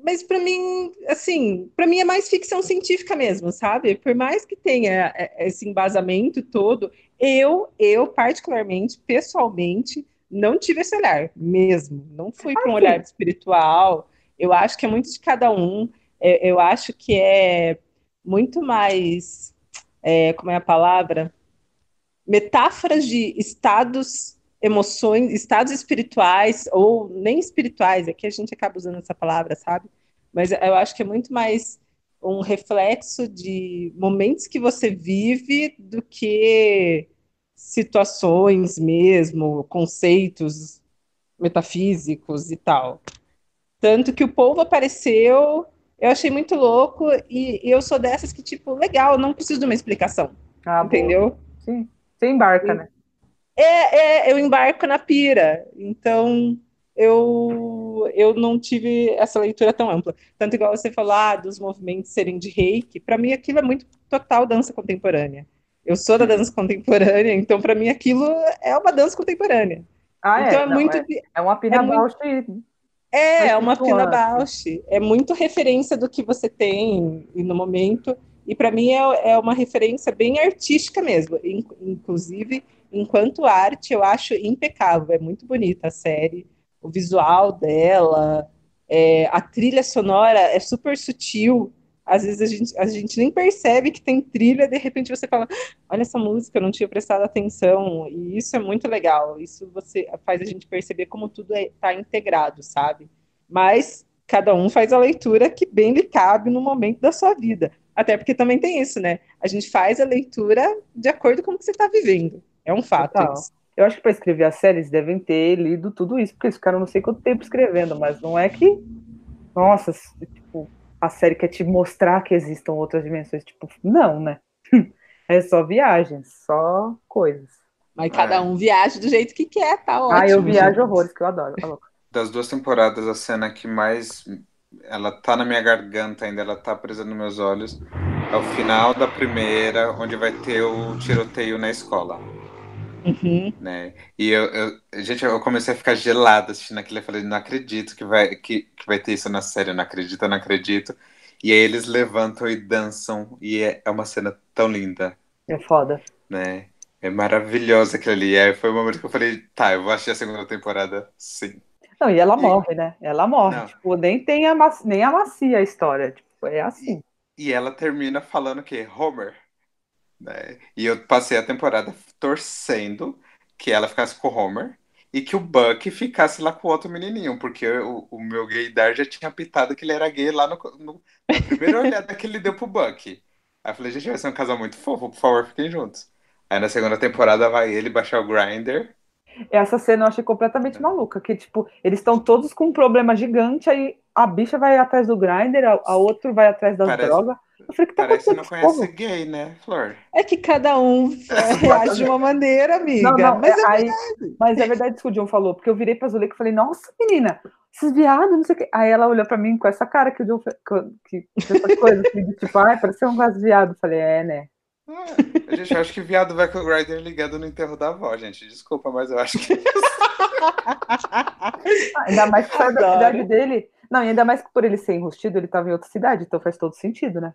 Speaker 2: mas para mim, assim, para mim é mais ficção científica mesmo, sabe? Por mais que tenha é, esse embasamento todo, eu, eu particularmente, pessoalmente, não tive esse olhar mesmo. Não fui com um olhar espiritual. Eu acho que é muito de cada um. É, eu acho que é muito mais, é, como é a palavra? Metáforas de estados emoções, estados espirituais, ou nem espirituais, aqui a gente acaba usando essa palavra, sabe? Mas eu acho que é muito mais um reflexo de momentos que você vive do que situações mesmo, conceitos metafísicos e tal. Tanto que o povo apareceu, eu achei muito louco, e, e eu sou dessas que, tipo, legal, não preciso de uma explicação. Ah, entendeu? Boa.
Speaker 3: Sim. Você embarca, e, né?
Speaker 2: É, é, eu embarco na pira. Então, eu, eu não tive essa leitura tão ampla. Tanto igual você falar ah, dos movimentos serem de reiki, para mim aquilo é muito total dança contemporânea. Eu sou da dança contemporânea, então para mim aquilo é uma dança contemporânea.
Speaker 3: Ah, é? então é, é não, muito. É, é uma pina é Bausch.
Speaker 2: É, é uma pina Bausch. É muito referência do que você tem no momento. E para mim é, é uma referência bem artística mesmo. Inclusive, enquanto arte, eu acho impecável. É muito bonita a série, o visual dela, é, a trilha sonora é super sutil. Às vezes a gente, a gente nem percebe que tem trilha, de repente você fala: Olha essa música, eu não tinha prestado atenção. E isso é muito legal. Isso você faz a gente perceber como tudo está é, integrado, sabe? Mas cada um faz a leitura que bem lhe cabe no momento da sua vida. Até porque também tem isso, né? A gente faz a leitura de acordo com o que você está vivendo. É um fato isso.
Speaker 3: Eu acho que para escrever as séries devem ter lido tudo isso, porque eles ficaram não sei quanto tempo escrevendo, mas não é que. Nossa, tipo, a série quer te mostrar que existam outras dimensões. Tipo, não, né? [LAUGHS] É só viagens, só coisas.
Speaker 2: Mas cada um viaja do jeito que quer, tá ótimo.
Speaker 3: Ah, eu viajo horrores, que eu adoro. Tá
Speaker 1: das duas temporadas, a cena que mais ela tá na minha garganta ainda, ela tá presa nos meus olhos. É o final da primeira, onde vai ter o tiroteio na escola.
Speaker 2: Uhum.
Speaker 1: Né? E eu, eu, gente, eu comecei a ficar gelada assistindo aquilo. Eu falei, não acredito que vai, que, que vai ter isso na série, eu não acredito, eu não acredito. E aí eles levantam e dançam, e é, é uma cena tão linda.
Speaker 3: É foda.
Speaker 1: Né? É maravilhosa aquilo ali. E aí foi o momento que eu falei, tá, eu vou assistir a segunda temporada, sim.
Speaker 3: Não, e ela e... morre, né? Ela morre. Não. Tipo, nem tem a, nem amacia a história. Tipo, é assim.
Speaker 1: E, e ela termina falando que Homer. Né? E eu passei a temporada torcendo que ela ficasse com o Homer e que o Buck ficasse lá com o outro menininho, porque o, o meu gaydar já tinha pitado que ele era gay lá no, no na primeira olhada que ele deu pro Buck. Aí eu falei, gente, vai ser um casal muito fofo, por favor, fiquem juntos. Aí na segunda temporada vai ele baixar o Grinder
Speaker 3: essa cena eu achei completamente maluca, que, tipo, eles estão todos com um problema gigante, aí a bicha vai atrás do grinder, a, a outro vai atrás das parece, drogas. Eu falei, que tá
Speaker 1: parece que não conhece povo? gay, né, Flor?
Speaker 2: É que cada um [LAUGHS] reage de uma maneira, amiga. Não, não, mas, é, é
Speaker 3: aí, mas é verdade isso que o John falou, porque eu virei pra Zuleika e falei, nossa, menina, esses viados, não sei o quê. Aí ela olhou pra mim com essa cara que o John que, que essa coisa, assim, de, tipo, ai, pareceu um vaso viado. Eu falei, é, né?
Speaker 1: É, gente, eu acho que viado vai com o Ryder ligado no enterro da avó, gente. Desculpa, mas eu acho que. [LAUGHS]
Speaker 3: ainda mais que saiu da cidade dele. Não, e ainda mais que por ele ser enrustido, ele estava em outra cidade, então faz todo sentido, né?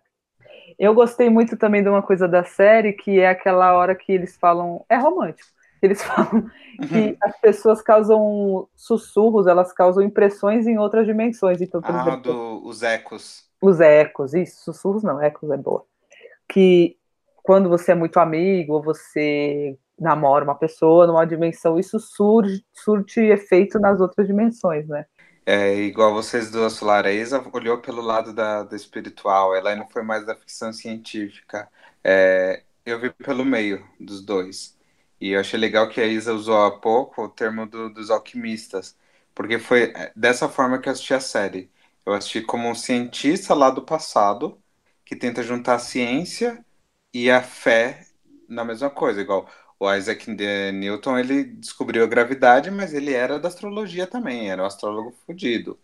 Speaker 3: Eu gostei muito também de uma coisa da série, que é aquela hora que eles falam. É romântico. Eles [LAUGHS] falam que uhum. as pessoas causam sussurros, elas causam impressões em outras dimensões. Então, por
Speaker 1: ah,
Speaker 3: exemplo,
Speaker 1: do, os ecos.
Speaker 3: Os ecos, isso, sussurros não, ecos é boa. Que quando você é muito amigo ou você namora uma pessoa numa dimensão, isso surge, surte efeito nas outras dimensões, né?
Speaker 1: É igual vocês duas falaram, a Isa olhou pelo lado da, da espiritual, ela não foi mais da ficção científica. É, eu vi pelo meio dos dois. E eu achei legal que a Isa usou há pouco o termo do, dos alquimistas, porque foi é, dessa forma que eu assisti a série. Eu assisti como um cientista lá do passado que tenta juntar a ciência e a fé na mesma coisa, igual o Isaac Newton, ele descobriu a gravidade, mas ele era da astrologia também, era um astrólogo fodido.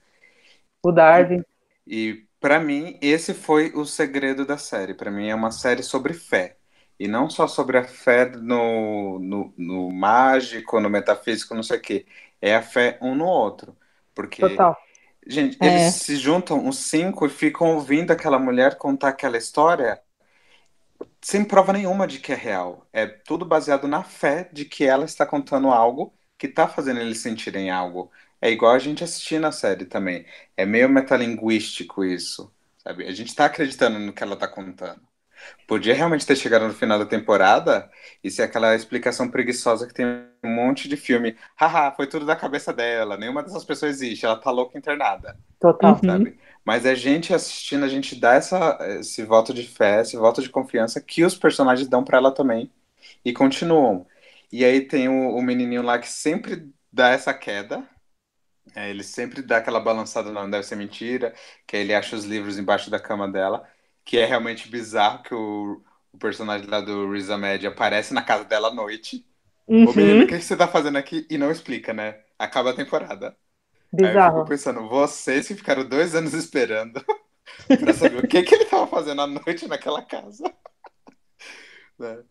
Speaker 3: O Darwin.
Speaker 1: E, e para mim, esse foi o segredo da série. Para mim, é uma série sobre fé. E não só sobre a fé no, no, no mágico, no metafísico, não sei o quê. É a fé um no outro. Porque,
Speaker 3: Total.
Speaker 1: gente, é. eles se juntam, os cinco, e ficam ouvindo aquela mulher contar aquela história sem prova nenhuma de que é real. É tudo baseado na fé de que ela está contando algo que está fazendo eles sentirem algo. É igual a gente assistir na série também. É meio metalinguístico isso, sabe? A gente está acreditando no que ela está contando. Podia realmente ter chegado no final da temporada e ser aquela explicação preguiçosa que tem um monte de filme. Haha, foi tudo da cabeça dela, nenhuma dessas pessoas existe, ela tá louca internada.
Speaker 3: Total.
Speaker 1: Sabe? Uhum. Mas a gente assistindo, a gente dá essa, esse voto de fé, esse voto de confiança que os personagens dão para ela também e continuam. E aí tem o, o, menininho lá que sempre dá essa queda. É, ele sempre dá aquela balançada, não deve ser mentira, que aí ele acha os livros embaixo da cama dela que é realmente bizarro que o, o personagem lá do Riz Ahmed aparece na casa dela à noite. Uhum. Ô menino, o que você tá fazendo aqui? E não explica, né? Acaba a temporada. Bizarro. Aí eu fico pensando, vocês que ficaram dois anos esperando [LAUGHS] pra saber o que, que ele tava fazendo à noite naquela casa. [LAUGHS] né?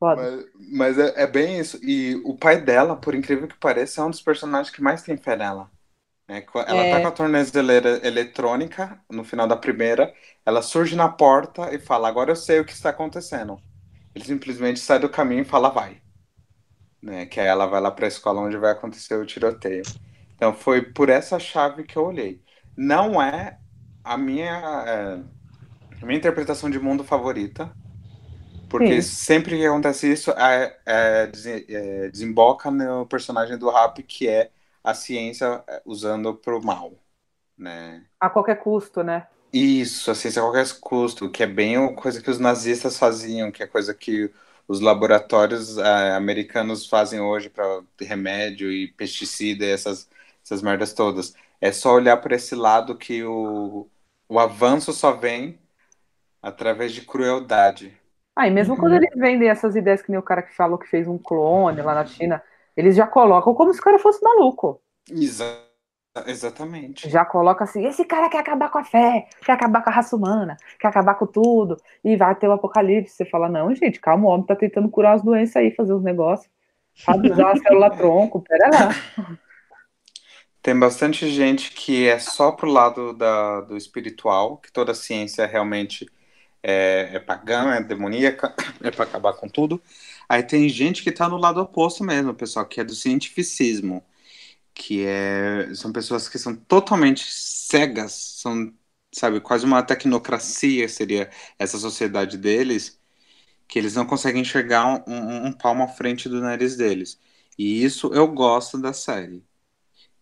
Speaker 1: Mas, mas é, é, bem isso. E o pai dela, por incrível que pareça, é um dos personagens que mais tem fé nela. Né? Ela é. tá com a tornezeleira eletrônica no final da primeira, ela surge na porta e fala: Agora eu sei o que está acontecendo. Ele simplesmente sai do caminho e fala: Vai. Né? Que aí ela vai lá para a escola onde vai acontecer o tiroteio. Então foi por essa chave que eu olhei. Não é a minha, é, a minha interpretação de mundo favorita, porque Sim. sempre que acontece isso, é, é, é, desemboca no personagem do Rap, que é a ciência é, usando para o mal, né?
Speaker 3: A qualquer custo, né?
Speaker 1: Isso, a ciência a qualquer custo, que é bem coisa que os nazistas faziam, que é coisa que os laboratórios é, americanos fazem hoje para remédio e pesticida e essas, essas merdas todas. É só olhar para esse lado que o, o avanço só vem através de crueldade.
Speaker 3: Ah, e mesmo uhum. quando eles vendem essas ideias que nem o cara que falou que fez um clone lá na China, eles já colocam como se o cara fosse maluco.
Speaker 1: Exa exatamente.
Speaker 3: Já coloca assim: esse cara quer acabar com a fé, quer acabar com a raça humana, quer acabar com tudo, e vai ter o apocalipse. Você fala: não, gente, calma, o homem tá tentando curar as doenças aí, fazer os negócios. Sabe, usar a célula [LAUGHS] tronco, pera lá.
Speaker 1: Tem bastante gente que é só pro lado da, do espiritual, que toda ciência realmente é, é pagã, é demoníaca, [COUGHS] é para acabar com tudo. Aí tem gente que está no lado oposto mesmo, pessoal, que é do cientificismo, que é, são pessoas que são totalmente cegas, são, sabe, quase uma tecnocracia seria essa sociedade deles, que eles não conseguem enxergar um, um, um palmo à frente do nariz deles. E isso eu gosto da série.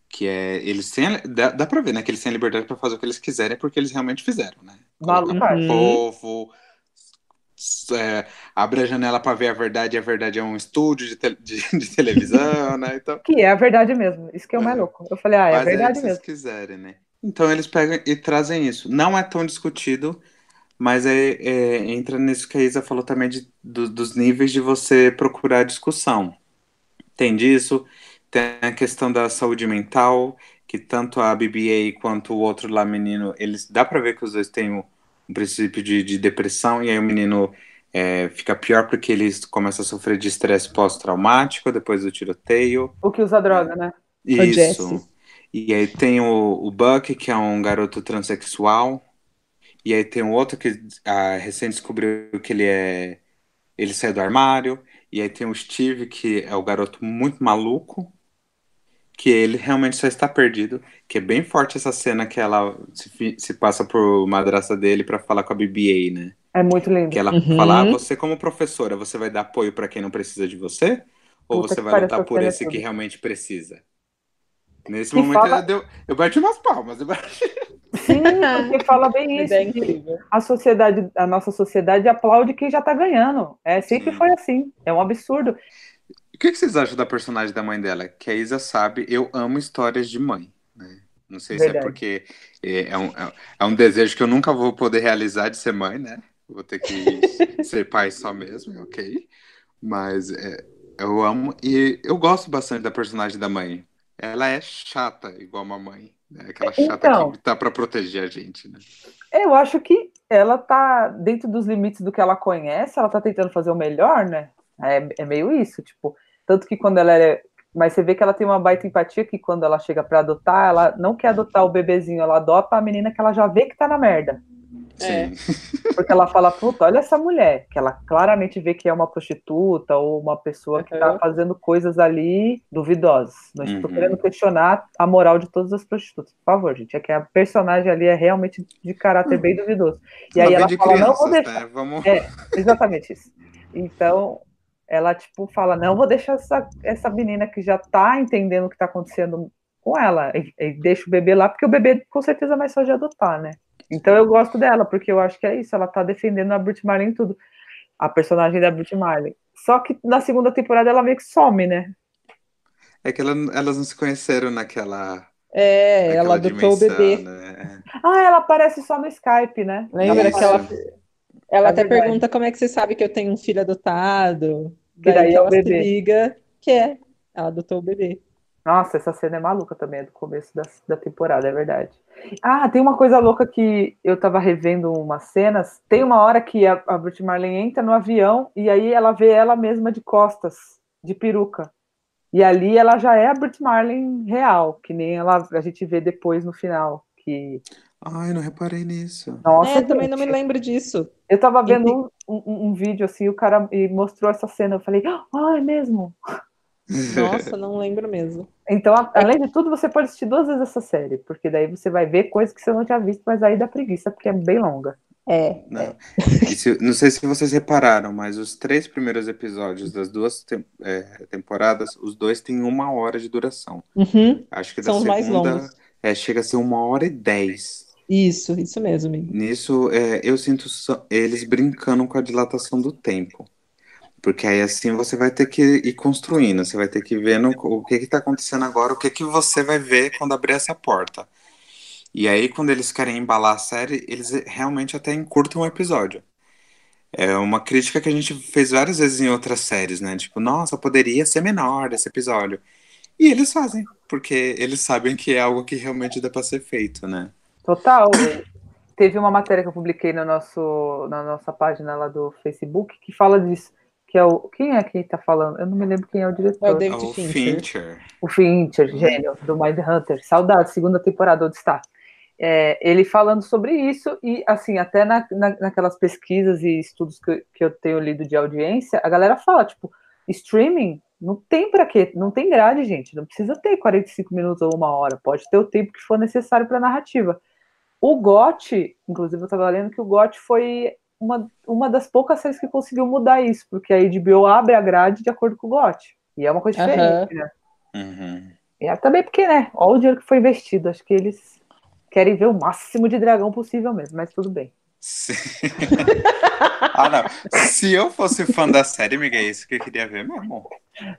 Speaker 1: Que é, eles têm, dá, dá pra ver, né, que eles têm a liberdade para fazer o que eles quiserem, porque eles realmente fizeram, né? Colocar uhum. povo, é, abre a janela para ver a verdade e a verdade é um estúdio de, te, de, [LAUGHS] de televisão, né? Então,
Speaker 3: que é a verdade mesmo. Isso que é o mais é. louco. Eu falei, ah, é a verdade mesmo. Se
Speaker 1: quiserem, né? Então eles pegam e trazem isso. Não é tão discutido, mas é, é entra nisso que a Isa falou também de, do, dos níveis de você procurar discussão. Tem disso, tem a questão da saúde mental, que tanto a BBA quanto o outro lá, menino, eles dá para ver que os dois têm um princípio de, de depressão, e aí o menino é, fica pior porque eles começam a sofrer de estresse pós-traumático depois do tiroteio.
Speaker 3: O que usa droga, né?
Speaker 1: Isso. E aí tem o, o Buck, que é um garoto transexual. E aí tem o outro que ah, recém descobriu que ele é. Ele saiu do armário. E aí tem o Steve, que é o garoto muito maluco. Que ele realmente só está perdido. Que é bem forte essa cena que ela se, se passa por madraça dele para falar com a BBA, né?
Speaker 3: É muito lindo.
Speaker 1: Que ela
Speaker 2: Uhum.
Speaker 1: fala, ah, você como professora, você vai dar apoio para quem não precisa de você? Ou
Speaker 3: Puta
Speaker 1: você
Speaker 3: que
Speaker 1: vai lutar por
Speaker 3: é
Speaker 1: esse que
Speaker 3: tudo.
Speaker 1: realmente precisa? Nesse
Speaker 3: Que
Speaker 1: momento
Speaker 3: fala-
Speaker 1: eu, deu- eu bati umas palmas. Eu bati...
Speaker 3: Sim, porque fala bem isso. Que
Speaker 2: incrível.
Speaker 3: a sociedade, a nossa sociedade aplaude quem já tá ganhando. É, sempre
Speaker 1: Sim.
Speaker 3: foi assim. É um absurdo.
Speaker 1: O que, que vocês acham da personagem da mãe dela? Que a Isa sabe, eu amo histórias de mãe. né? Não sei se é
Speaker 3: Verdade.
Speaker 1: porque é, é um, é- é um desejo que eu nunca vou poder realizar de ser mãe, né? Vou ter que [LAUGHS] ser pai só mesmo, ok. Mas é, eu amo e eu gosto bastante da personagem da mãe. Ela é chata, igual uma mãe. Né? Aquela chata
Speaker 3: Então.
Speaker 1: que tá pra proteger a gente, né?
Speaker 3: Eu acho que ela tá dentro dos limites do que ela conhece, ela tá tentando fazer o melhor, né? É, é meio isso, tipo, tanto que quando ela é. Mas você vê que ela tem uma baita empatia que quando ela chega pra adotar, ela não quer adotar o bebezinho, ela adota a menina que ela já vê que tá na merda.
Speaker 2: É.
Speaker 3: Porque ela fala, puta, olha essa mulher, que ela claramente vê que é uma prostituta ou uma pessoa que tá
Speaker 2: Uhum.
Speaker 3: fazendo coisas ali duvidosas. Não estou
Speaker 1: Uhum.
Speaker 3: querendo questionar a moral de todas as prostitutas, por favor, gente. É que a personagem ali é realmente de caráter bem duvidoso. E aí ela fala, não vou
Speaker 1: crianças,
Speaker 3: deixar.
Speaker 1: né? Vamos...
Speaker 3: É, exatamente isso. Então, ela, tipo, fala, não vou deixar essa, essa menina que já tá entendendo o que tá acontecendo com ela, e, e deixa o bebê lá, porque o bebê com certeza vai só de adotar, né? Então eu gosto dela, porque eu acho que é isso, ela tá defendendo a Brit Marley em tudo. A personagem da Brit Marley. Só que na segunda temporada ela meio que some, né?
Speaker 1: É que ela- elas não se conheceram naquela,
Speaker 2: É,
Speaker 1: naquela
Speaker 2: ela adotou o bebê.
Speaker 1: né?
Speaker 3: Ah, ela aparece só no Skype, né?
Speaker 2: Lembra
Speaker 1: Isso.
Speaker 2: que ela, ela até
Speaker 3: verdade.
Speaker 2: pergunta como é que você sabe que eu tenho um filho adotado.
Speaker 3: Que daí
Speaker 2: que
Speaker 3: é o
Speaker 2: ela se liga que é. Ela adotou o bebê.
Speaker 3: Nossa, essa cena é maluca também, é do começo da, da temporada, é verdade. Ah, tem uma coisa louca que eu tava revendo umas cenas. Tem uma hora que a, a Brit Marlene entra no avião e aí ela vê ela mesma de costas, de peruca. E ali ela já é a Brit Marlene real, que nem ela, a gente vê depois no final. Que,
Speaker 1: Ai, não reparei nisso.
Speaker 3: nossa,
Speaker 2: é, também não me lembro disso.
Speaker 3: Eu tava vendo um, um- um vídeo assim, o cara e mostrou essa cena. Eu falei, ah, é mesmo?
Speaker 2: Nossa, não lembro mesmo.
Speaker 3: Então, a- além de tudo, você pode assistir duas vezes essa série, porque daí você vai ver coisas que você não tinha visto, mas aí dá preguiça, porque é bem longa.
Speaker 2: É.
Speaker 1: Não. E se- não sei se vocês repararam, mas os três primeiros episódios das duas tem- é, temporadas, os dois têm uma hora de duração.
Speaker 2: Uhum.
Speaker 1: Acho que da
Speaker 2: São os mais
Speaker 1: segunda
Speaker 2: longos.
Speaker 1: é, chega a ser uma hora e dez.
Speaker 2: Isso, isso mesmo, amigo.
Speaker 1: Nisso, é, eu sinto eles brincando com a dilatação do tempo. Porque aí assim você vai ter que ir construindo, você vai ter que ir vendo o que está acontecendo agora, o que, que você vai ver quando abrir essa porta. E aí, quando eles querem embalar a série, eles realmente até encurtam o episódio. É uma crítica que a gente fez várias vezes em outras séries, né? Tipo, nossa, poderia ser menor esse episódio. E eles fazem, porque eles sabem que é algo que realmente dá para ser feito, né?
Speaker 3: Total. Teve uma matéria que eu publiquei no nosso, na nossa página lá do Facebook que fala disso. Que é o. Quem é que tá falando? Eu não me lembro quem é o
Speaker 2: É o
Speaker 3: diretor.
Speaker 2: David
Speaker 1: o
Speaker 2: Fincher.
Speaker 1: Fincher.
Speaker 3: O Fincher, gênio, do Mindhunter. Saudade, segunda temporada, onde está? É, ele falando sobre isso, e assim, até na, na- naquelas pesquisas e estudos que, eu- que eu tenho lido de audiência, a galera fala, tipo, streaming não tem pra quê, não tem grade, gente, não precisa ter 45 minutos ou uma hora, pode ter o tempo que for necessário pra narrativa. O GOT, inclusive eu tava lendo que o GOT foi uma, uma das poucas séries que conseguiu mudar isso, porque a HBO abre a grade de acordo com o GOT, e é uma coisa diferente, né?
Speaker 1: Uhum.
Speaker 3: É, também porque, né? Olha o dinheiro que foi investido. Acho que eles querem ver o máximo de dragão possível mesmo, mas tudo bem.
Speaker 1: Sim. [LAUGHS] ah, não. Se eu fosse fã da série, Miguel, é isso que eu queria ver mesmo.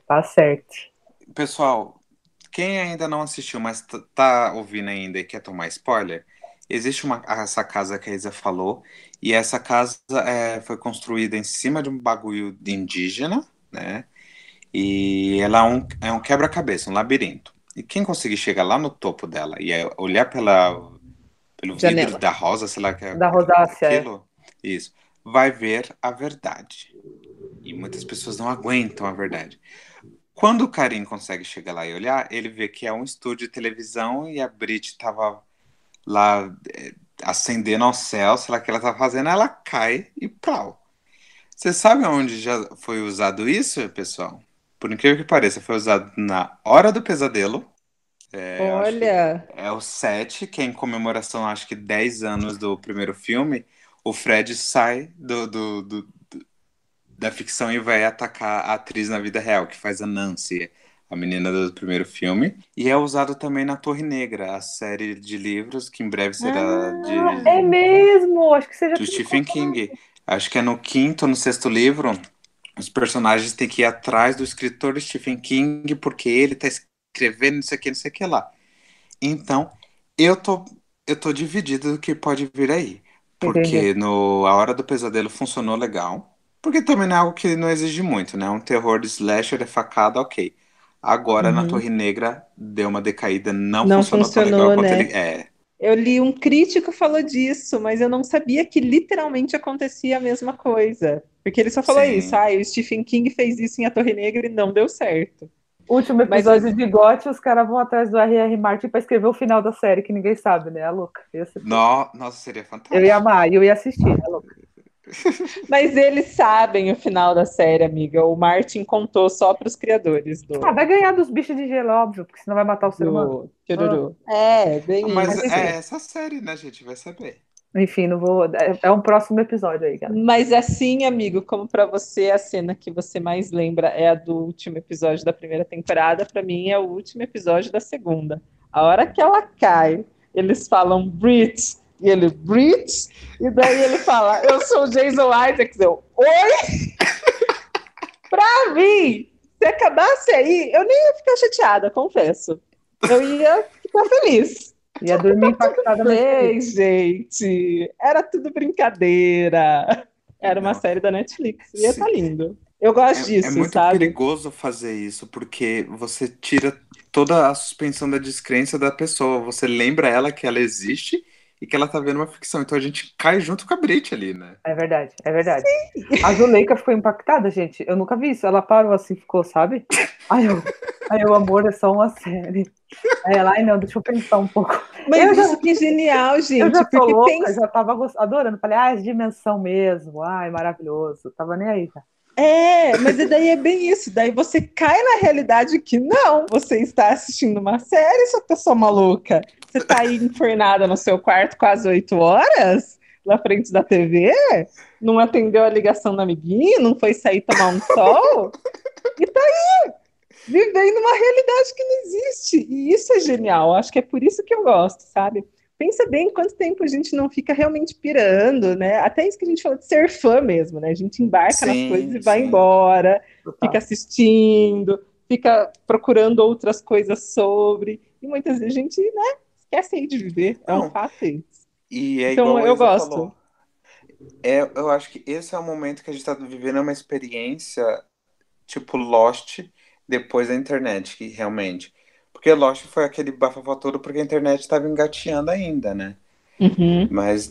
Speaker 3: Tá certo.
Speaker 1: Pessoal, quem ainda não assistiu, mas tá ouvindo ainda e quer tomar spoiler, existe uma, essa casa que a Isa falou, e essa casa é, foi construída em cima de um bagulho de indígena, né? E ela é um, é um quebra-cabeça, um labirinto. E quem conseguir chegar lá no topo dela e é olhar pela, pelo vidro
Speaker 2: Janela.
Speaker 1: da rosa, sei lá que é
Speaker 3: Da rosácea, é.
Speaker 1: aquilo, isso, vai ver a verdade. E muitas pessoas não aguentam a verdade. Quando o Karim consegue chegar lá e olhar, ele vê que é um estúdio de televisão e a Brit estava lá é, acendendo ao céu, sei lá o que ela estava fazendo, ela cai e pau. Você sabe onde já foi usado isso, pessoal? Por incrível que pareça, foi usado na Hora do Pesadelo.
Speaker 2: É, Olha!
Speaker 1: É o 7, que é em comemoração, acho que 10 anos do primeiro filme. O Fred sai do, do, do, da ficção e vai atacar a atriz na vida real, que faz a Nancy, a menina do primeiro filme. E é usado também na Torre Negra, a série de livros que em breve será
Speaker 3: ah,
Speaker 1: de.
Speaker 3: É mesmo! Acho que seja.
Speaker 1: Do Stephen King. Acho que é no quinto ou no sexto livro. Os personagens têm que ir atrás do escritor Stephen King, porque ele tá escrevendo não sei o que, não sei o que lá. Então, eu tô, eu tô dividido do que pode vir aí. Porque Entendi. no A Hora do Pesadelo funcionou legal. Porque também não é algo que não exige muito, né? Um terror de slasher é facada, ok. Agora, uhum. na Torre Negra, deu uma decaída, não,
Speaker 2: não
Speaker 1: funcionou,
Speaker 2: funcionou
Speaker 1: tão
Speaker 2: legal
Speaker 1: né?
Speaker 2: quanto
Speaker 1: ele... É.
Speaker 2: Eu li um crítico falou disso, mas eu não sabia que literalmente acontecia a mesma coisa. Porque ele só falou Sim. isso, ah, o Stephen King fez isso em A Torre Negra e não deu certo.
Speaker 3: Último episódio mas... de GOT, os caras vão atrás do R.R. Martin pra escrever o final da série, que ninguém sabe, né? É louca.
Speaker 1: No... Nossa, seria fantástico.
Speaker 3: Eu ia amar, eu ia assistir, é louca.
Speaker 2: Mas eles sabem o final da série, amiga. O Martin contou só para os criadores. Do...
Speaker 3: Ah, vai ganhar dos bichos de gelo, óbvio, porque senão vai matar o ser humano.
Speaker 2: Chururu. Ah. É, bem
Speaker 1: Mas isso. é essa série, né, gente? Vai saber.
Speaker 3: Enfim, não vou. É, é um próximo episódio aí, galera.
Speaker 2: Mas assim, amigo, como para você a cena que você mais lembra é a do último episódio da primeira temporada, para mim é o último episódio da segunda. A hora que ela cai, eles falam Brit, e ele, Brit? E daí ele fala, eu sou o Jason Isaacs. Eu, oi? [LAUGHS] pra mim, se acabasse aí, eu nem ia ficar chateada, confesso. Eu ia ficar feliz.
Speaker 3: Ia dormir impactada [LAUGHS]
Speaker 2: bem, gente. Era tudo brincadeira. Era uma Não. série da Netflix. Ia tá lindo. Eu gosto
Speaker 1: é,
Speaker 2: disso,
Speaker 1: É muito
Speaker 2: sabe?
Speaker 1: perigoso fazer isso, porque você tira toda a suspensão da descrença da pessoa. Você lembra ela que ela existe e que ela tá vendo uma ficção. Então a gente cai junto com a Brit ali, né?
Speaker 3: É verdade, é verdade. Sim. A Zuleika ficou impactada, gente. Eu nunca vi isso. Ela parou assim, ficou, sabe? Ai, eu, ai, o amor é só uma série. Aí ela, ai, não, deixa eu pensar um pouco.
Speaker 2: Mas eu isso já, que genial, gente.
Speaker 3: Eu já tô louca, pensa... já tava adorando. Falei, ah, é dimensão mesmo. Ai, maravilhoso. Tava nem aí, tá?
Speaker 2: É, mas daí é bem isso. Daí você cai na realidade que não, você está assistindo uma série, sua pessoa maluca. Você está aí infernada no seu quarto quase oito horas, na frente da TV, não atendeu a ligação do amiguinho, não foi sair tomar um sol, e tá aí, vivendo uma realidade que não existe. E isso é genial. Acho que é por isso que eu gosto, sabe? Pensa bem quanto tempo a gente não fica realmente pirando, né? Até isso que a gente falou de ser fã mesmo, né? A gente embarca sim, nas coisas e vai sim. embora, Total. fica assistindo, fica procurando outras coisas sobre, e muitas vezes a gente, né, esquece aí de viver. É um fato isso.
Speaker 1: E é então eu gosto. Falou. É, eu acho que esse é o momento que a gente está vivendo uma experiência tipo Lost depois da internet, que realmente porque Lost foi aquele bafafá todo porque a internet estava engateando ainda, né?
Speaker 2: Uhum.
Speaker 1: Mas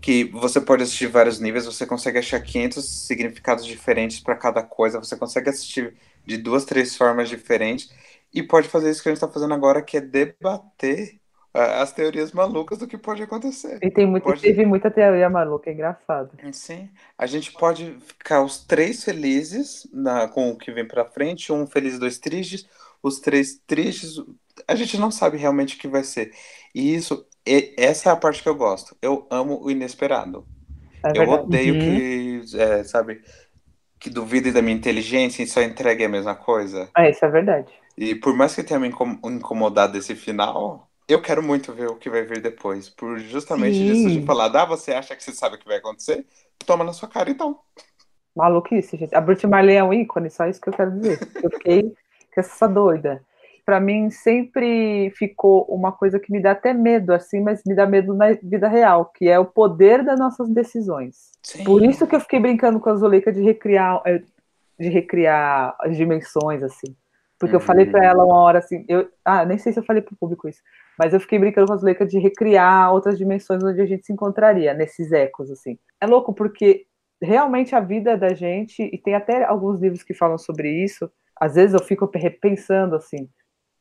Speaker 1: que você pode assistir vários níveis, você consegue achar 500 significados diferentes para cada coisa, você consegue assistir de duas, três formas diferentes e pode fazer isso que a gente está fazendo agora, que é debater as teorias malucas do que pode acontecer.
Speaker 3: E tem muito,
Speaker 1: pode...
Speaker 3: teve muita teoria maluca, é engraçado.
Speaker 1: Sim, a gente pode ficar os três felizes na, com o que vem para frente, um feliz, dois tristes, os três tristes, a gente não sabe realmente o que vai ser. E isso, essa é a parte que eu gosto. Eu amo o inesperado. É eu odeio uhum. que, é, sabe, que duvidem da minha inteligência e só entregue a mesma coisa.
Speaker 3: É, isso é verdade.
Speaker 1: E por mais que tenha me incomodado desse final, eu quero muito ver o que vai vir depois. Por justamente Sim. disso de falar, ah, você acha que você sabe o que vai acontecer? Toma na sua cara então.
Speaker 3: Maluquice, gente. A Brit Marley é um ícone, só isso que eu quero dizer. Eu fiquei que essa doida. Para mim sempre ficou uma coisa que me dá até medo assim, mas me dá medo na vida real, que é o poder das nossas decisões. Sim. Por isso que eu fiquei brincando com a Zuleika de recriar eh, de recriar as dimensões assim. Porque uhum. eu falei para ela uma hora assim, eu, ah, nem sei se eu falei pro público isso, mas eu fiquei brincando com a Zuleika de recriar outras dimensões onde a gente se encontraria, nesses ecos, assim. É louco porque realmente a vida da gente, e tem até alguns livros que falam sobre isso, às vezes eu fico repensando assim,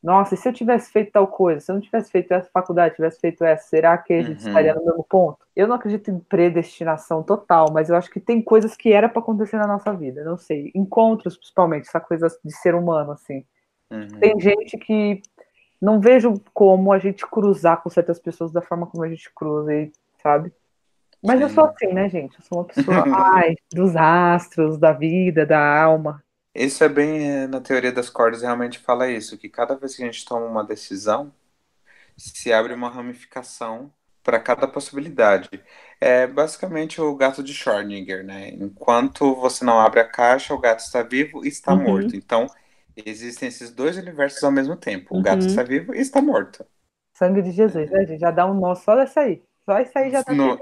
Speaker 3: nossa, e se eu tivesse feito tal coisa, se eu não tivesse feito essa faculdade, tivesse feito essa, será que a gente uhum. estaria no mesmo ponto? Eu não acredito em predestinação total, mas eu acho que tem coisas que era para acontecer na nossa vida, não sei, encontros principalmente, essa coisa de ser humano assim. Uhum. Tem gente que não vejo como a gente cruzar com certas pessoas da forma como a gente cruza, sabe? Mas Sim. eu sou assim, né, gente? Eu sou uma pessoa [LAUGHS] ai, dos astros, da vida, da alma.
Speaker 1: Isso é bem é, na teoria das cordas, realmente fala isso, que cada vez que a gente toma uma decisão, se abre uma ramificação para cada possibilidade. É basicamente o gato de Schrödinger, né? Enquanto você não abre a caixa, o gato está vivo e está uhum. morto. Então, existem esses dois universos ao mesmo tempo. O uhum. gato está vivo e está morto.
Speaker 3: Sangue de Jesus, né, gente? Já dá um nó só dessa aí. Só isso aí já tá no,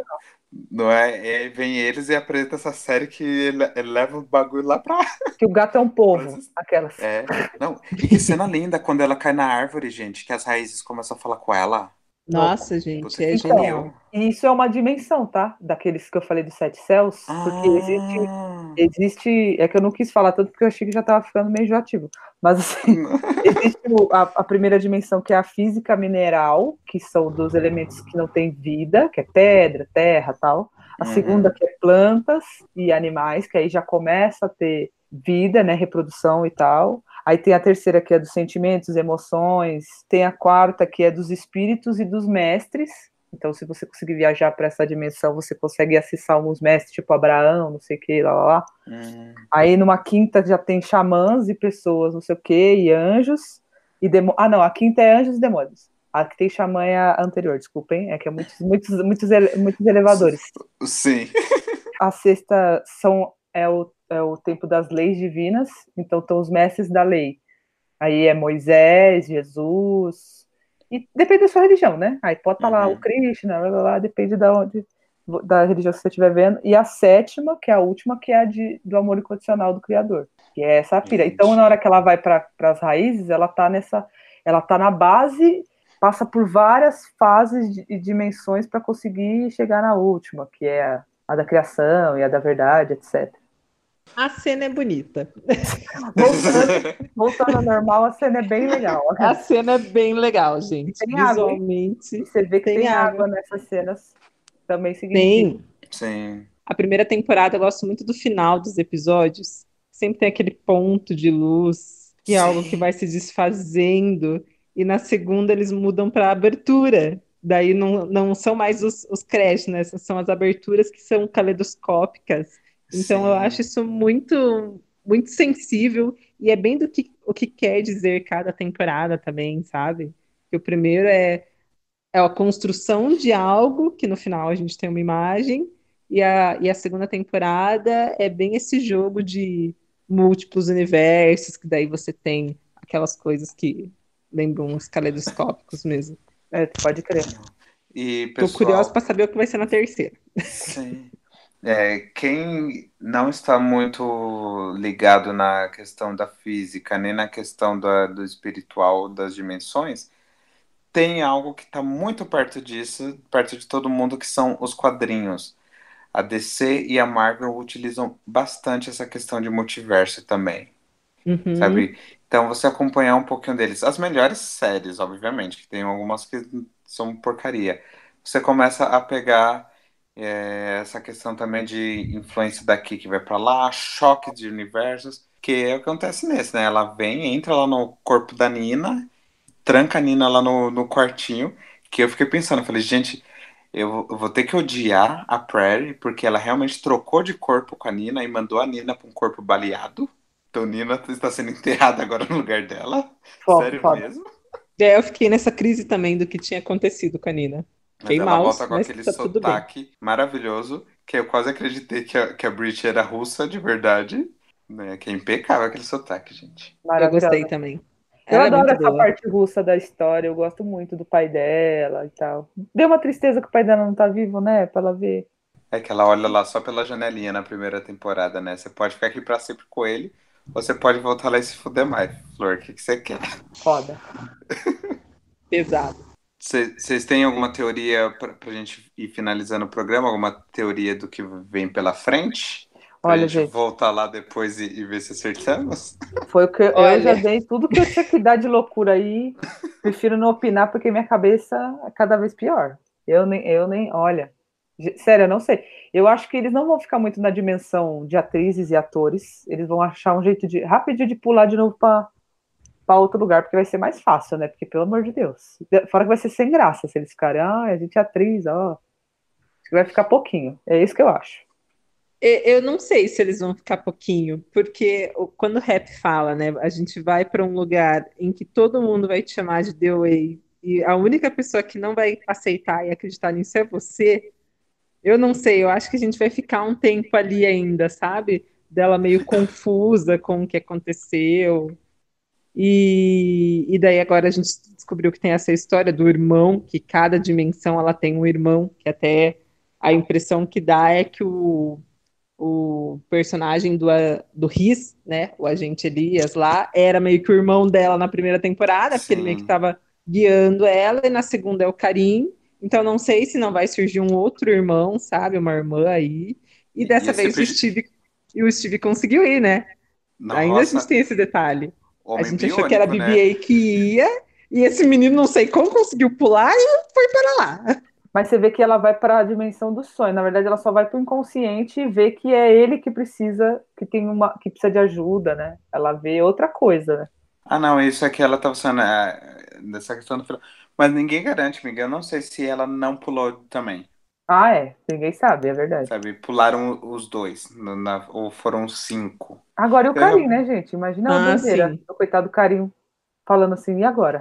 Speaker 1: não é? E vem eles e apresenta essa série que ele, ele, leva o bagulho lá pra. [LAUGHS]
Speaker 3: Que o gato é um povo, aquelas.
Speaker 1: É. [LAUGHS] Não, e que cena linda quando ela cai na árvore, gente, que as raízes começam a falar com ela.
Speaker 2: Nossa, gente, é então, genial.
Speaker 3: E isso é uma dimensão, tá? Daqueles que eu falei dos sete céus. Porque ah. existe, existe. É que eu não quis falar tanto porque eu achei que já tava ficando meio enjoativo. Mas assim, [LAUGHS] existe a, a, primeira dimensão que é a física mineral, que são dos elementos que não têm vida, que é pedra, terra tal. A uhum. segunda que é plantas e animais, que aí já começa a ter vida, né? Reprodução e tal. Aí tem a terceira que é dos sentimentos, emoções, tem a quarta que é dos espíritos e dos mestres. Então, se você conseguir viajar para essa dimensão, você consegue acessar alguns mestres, tipo Abraão, não sei o que, lá, lá, lá. Uhum. Aí numa quinta já tem xamãs e pessoas, não sei o que, e anjos. E demo... Ah, não, a quinta é anjos e demônios. A que tem xamã é a anterior, desculpem, é que é muitos, muitos, muitos, ele... muitos elevadores.
Speaker 1: Sim.
Speaker 3: A sexta são, é o é o tempo das leis divinas, então estão os mestres da lei. Aí é Moisés, Jesus, e depende da sua religião, né? Aí pode estar uhum. lá o uhum. Krishna, blá, blá, blá, depende da onde, da religião que você estiver vendo. E a sétima, que é a última, que é a de, do amor incondicional do Criador, que é essa pira. Então, na hora que ela vai para as raízes, ela tá nessa, ela tá na base, passa por várias fases e dimensões para conseguir chegar na última, que é a, a da criação e a da verdade, etc.
Speaker 2: A cena é bonita.
Speaker 3: Voltando, voltando ao normal, a cena é bem legal.
Speaker 2: A cena é bem legal, gente. Tem Visualmente.
Speaker 3: Água. Você vê que tem, tem água. água. nessas cenas. Também significa.
Speaker 1: Tem. Sim.
Speaker 2: A primeira temporada eu gosto muito do final dos episódios. Sempre tem aquele ponto de luz, que é algo que vai se desfazendo. E na segunda eles mudam para abertura. Daí não, não são mais os, os créditos, né? São as aberturas que são caleidoscópicas então Sim. eu acho isso muito muito sensível e é bem do que o que quer dizer cada temporada também, sabe? Que o primeiro é é a construção de algo que no final a gente tem uma imagem e a, e a segunda temporada é bem esse jogo de múltiplos universos que daí você tem aquelas coisas que lembram os caleidoscópicos mesmo.
Speaker 3: É, pode crer.
Speaker 1: E, pessoal...
Speaker 2: Tô curioso para saber o que vai ser na terceira.
Speaker 1: Sim. É, quem não está muito ligado na questão da física, nem na questão da, do espiritual das dimensões, tem algo que está muito perto disso, perto de todo mundo, que são os quadrinhos. A DC e a Marvel utilizam bastante essa questão de multiverso também. Uhum. Sabe? Então você acompanhar um pouquinho deles. As melhores séries, obviamente, que tem algumas que são porcaria. Você começa a pegar é, essa questão também de influência daqui que vai para lá, choque de universos, que é o que acontece nesse, né? Ela vem, entra lá no corpo da Nina, tranca a Nina lá no, no quartinho, que eu fiquei pensando, eu falei, gente, eu, eu vou ter que odiar a Prairie, porque ela realmente trocou de corpo com a Nina e mandou a Nina para um corpo baleado. Então Nina está sendo enterrada agora no lugar dela. Foda, Sério foda. mesmo?
Speaker 2: É, eu fiquei nessa crise também do que tinha acontecido com a Nina.
Speaker 1: Mas ela mouse, volta com aquele tá sotaque maravilhoso, que eu quase acreditei que a, que a Brit era russa de verdade. Né? Que é impecável aquele sotaque, gente.
Speaker 2: Eu gostei também.
Speaker 3: Eu ela é adoro é essa boa. parte russa da história, eu gosto muito do pai dela e tal. Deu uma tristeza que o pai dela não tá vivo, né? Pra ela ver.
Speaker 1: É que ela olha lá só pela janelinha na primeira temporada, né? Você pode ficar aqui pra sempre com ele, ou você pode voltar lá e se fuder mais. Flor, o que, que você quer?
Speaker 3: Foda. [LAUGHS]
Speaker 2: Pesado.
Speaker 1: Vocês têm alguma teoria para a gente ir finalizando o programa? Alguma teoria do que vem pela frente? Pra
Speaker 3: Olha,
Speaker 1: gente,
Speaker 3: gente.
Speaker 1: voltar lá depois e, e ver se acertamos?
Speaker 3: Foi o que eu
Speaker 2: Olha.
Speaker 3: já dei tudo que eu tinha que dar de loucura aí. Prefiro não opinar porque minha cabeça é cada vez pior. Eu nem, eu nem, olha, sério, eu não sei. Eu acho que eles não vão ficar muito na dimensão de atrizes e atores. Eles vão achar um jeito de rapidinho de pular de novo para para outro lugar, porque vai ser mais fácil, né? Porque pelo amor de Deus, fora que vai ser sem graça se eles ficarem, ah, a gente é atriz, ó. Acho que vai ficar pouquinho. É isso que eu acho.
Speaker 2: Eu não sei se eles vão ficar pouquinho, porque quando o rap fala, né, a gente vai para um lugar em que todo mundo vai te chamar de The Way, e a única pessoa que não vai aceitar e acreditar nisso é você. Eu não sei, eu acho que a gente vai ficar um tempo ali ainda, sabe? Dela meio [LAUGHS] confusa com o que aconteceu. E, e daí agora a gente descobriu que tem essa história do irmão, que cada dimensão ela tem um irmão, que até a impressão que dá é que o o personagem do, do Riz, né, o agente Elias lá, era meio que o irmão dela na primeira temporada, porque ele meio que
Speaker 1: Sim.
Speaker 2: estava guiando ela, e na segunda é o Karim, então não sei se não vai surgir um outro irmão, sabe, uma irmã aí, e
Speaker 1: E-
Speaker 2: dessa
Speaker 1: ia
Speaker 2: vez o Steve, e o Steve conseguiu ir, né, ainda a
Speaker 1: Nossa,
Speaker 2: gente tem esse detalhe, a gente achou que era a
Speaker 1: biônico, né?
Speaker 2: BB-8 que ia, e esse menino não sei como conseguiu pular e foi para lá.
Speaker 3: Mas você vê que ela vai para a dimensão do sonho. Na verdade, ela só vai para o inconsciente e vê que é ele que precisa, que tem uma, que precisa de ajuda, né? Ela vê outra coisa, né?
Speaker 1: Ah, não, isso é que ela tava falando, é, dessa questão do. Mas ninguém garante, Miguel. Eu não sei se ela não pulou também,
Speaker 3: Ah, é. Ninguém sabe, é verdade.
Speaker 1: sabe? Pularam os dois, no- na- ou foram cinco.
Speaker 3: Agora e o
Speaker 1: Eu-
Speaker 3: Carim, né, gente? Imagina a
Speaker 2: Ah,
Speaker 3: bandeira.
Speaker 2: sim.
Speaker 3: O coitado do Carim falando assim, e agora?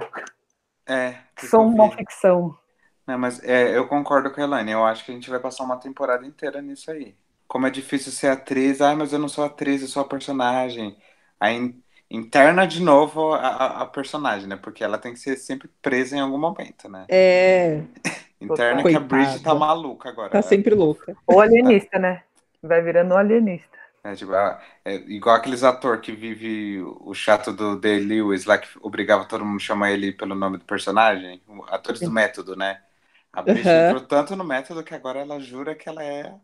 Speaker 1: É,
Speaker 3: Sou
Speaker 1: eu
Speaker 3: uma
Speaker 1: vi.
Speaker 3: ficção.
Speaker 1: Não, mas é, eu concordo com a Elaine. Eu acho que a gente vai passar uma temporada inteira nisso aí. Como é difícil ser atriz. Ah, mas eu não sou atriz, eu sou a personagem. Aí in- interna de novo a, a- a personagem, né? Porque ela tem que ser sempre presa em algum momento, né?
Speaker 2: É, [LAUGHS]
Speaker 1: Interna que a Bridget tá
Speaker 2: Coitada.
Speaker 1: maluca agora.
Speaker 2: tá sempre louca.
Speaker 3: Ou alienista, né? Vai virando um alienista.
Speaker 1: É, tipo, ah, é igual aqueles ator que vive o chato do Day Lewis lá que obrigava todo mundo a chamar ele pelo nome do personagem, atores do método, né? A bicha
Speaker 2: Aham.
Speaker 1: entrou tanto no método que agora ela jura que ela é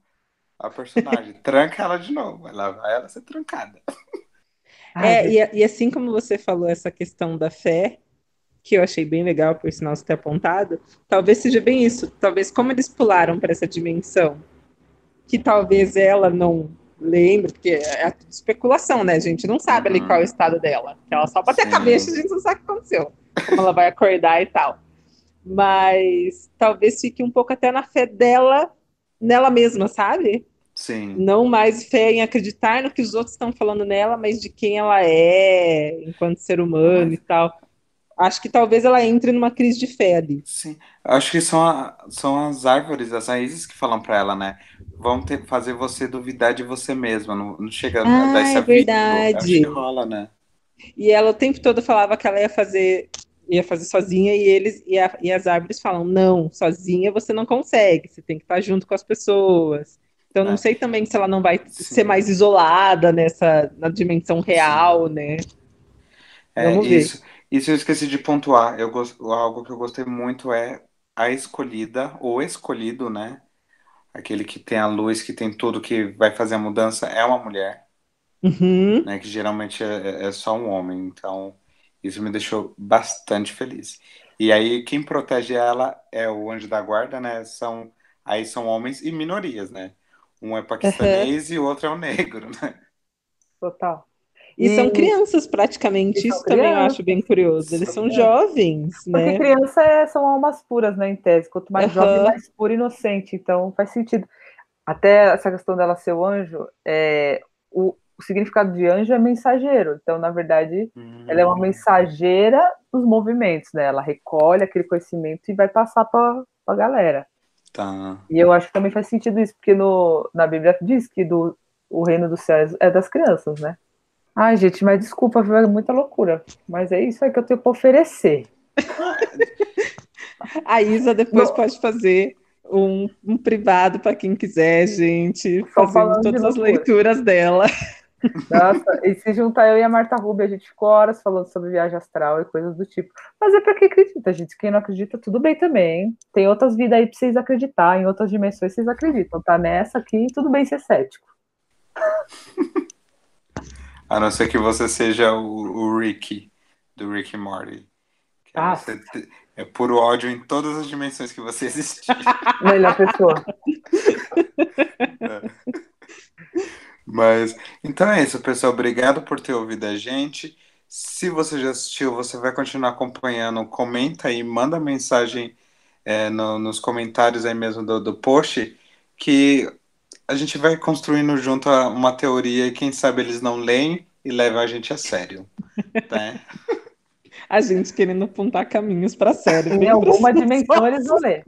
Speaker 1: a personagem. [LAUGHS] Tranca ela de novo, ela vai ela ser trancada.
Speaker 3: Ai,
Speaker 2: É,
Speaker 3: gente,
Speaker 2: e, e assim como você falou essa questão da fé, que eu achei bem legal, por sinal você ter apontado, talvez seja bem isso. Talvez como eles pularam para essa dimensão, que talvez ela não lembre, porque é tudo especulação, né? A gente não sabe ali
Speaker 1: Uhum.
Speaker 2: qual é o estado dela. Ela só bate a
Speaker 1: Sim.
Speaker 2: cabeça e a gente não sabe o que aconteceu. Como ela vai acordar e tal. Mas talvez fique um pouco até na fé dela, nela mesma, sabe?
Speaker 1: Sim.
Speaker 2: não mais fé em acreditar no que os outros estão falando nela, mas de quem ela é enquanto ser humano e tal. Acho que talvez ela entre numa crise de fé ali.
Speaker 1: Sim. Eu acho que são, a- são as árvores, as raízes que falam pra ela, né? Vão ter, fazer você duvidar de você mesma. Não, não chega a
Speaker 2: Ah,
Speaker 1: dar esse
Speaker 2: é
Speaker 1: aviso.
Speaker 2: verdade.
Speaker 1: Que rola, né?
Speaker 2: E ela o tempo todo falava que ela ia fazer, ia fazer sozinha, e eles e, a- e as árvores falam: não, sozinha você não consegue, você tem que estar junto com as pessoas. Então não
Speaker 1: É.
Speaker 2: sei também se ela não vai
Speaker 1: Sim.
Speaker 2: ser mais isolada nessa na dimensão real, né?
Speaker 1: É,
Speaker 2: Vamos ver.
Speaker 1: isso, isso eu esqueci de pontuar. Eu gos- algo que eu gostei muito é a escolhida, ou escolhido, né? Aquele que tem a luz, que tem tudo, que vai fazer a mudança, é uma mulher,
Speaker 2: Uhum.
Speaker 1: né? Que geralmente é, é só um homem. Então, isso me deixou bastante feliz. E aí, quem protege ela é o anjo da guarda, né? São, aí são homens e minorias, né? Um é paquistanês e o outro é o negro, né?
Speaker 3: total.
Speaker 2: E são
Speaker 3: E-
Speaker 2: crianças praticamente,
Speaker 3: são
Speaker 2: isso também eu
Speaker 3: crianças.
Speaker 2: acho bem curioso. Eles
Speaker 1: São
Speaker 2: são
Speaker 3: crianças.
Speaker 2: jovens,
Speaker 3: Porque
Speaker 2: né?
Speaker 3: criança é- são almas puras, né, em tese. Quanto mais
Speaker 2: Aham.
Speaker 3: jovem, mais pura e inocente. Então faz sentido. Até essa questão dela ser o anjo, é, o, o significado de anjo é mensageiro. Então, na verdade, ela é uma mensageira dos movimentos, né? Ela recolhe aquele conhecimento e vai passar para a galera.
Speaker 1: Tá.
Speaker 3: E eu acho que também faz sentido isso, porque no, na Bíblia diz que do, o reino dos céus é das crianças, né? Ai, gente, mas desculpa, viu? É muita loucura. Mas é isso aí que eu tenho para oferecer. [LAUGHS]
Speaker 2: A Isa depois
Speaker 3: Não.
Speaker 2: pode fazer um, um privado para quem quiser, gente, fazendo todas as leituras dela.
Speaker 3: Nossa, e se juntar eu e a Marta Rubio, a gente ficou horas falando sobre viagem astral e coisas do tipo. Mas é pra quem acredita, gente. Quem não acredita, tudo bem também. Tem outras vidas aí pra vocês acreditar, em outras dimensões vocês acreditam, tá? Nessa aqui, tudo bem ser cético. [LAUGHS]
Speaker 1: A não ser que você seja o, o Ricky, do Rick Morty.
Speaker 3: Ah.
Speaker 1: Você é puro ódio em todas as dimensões que você existir. [LAUGHS]
Speaker 3: Melhor pessoa.
Speaker 1: Mas, então é isso, pessoal. Obrigado por ter ouvido a gente. Se você já assistiu, você vai continuar acompanhando, comenta aí, manda mensagem é, no- nos comentários aí mesmo do, do post, que a gente vai construindo junto a- uma teoria e quem sabe eles não leem e levam a gente a sério. [LAUGHS] Né?
Speaker 2: A gente querendo apontar caminhos pra série.
Speaker 3: Em alguma dimensão eles vão ler.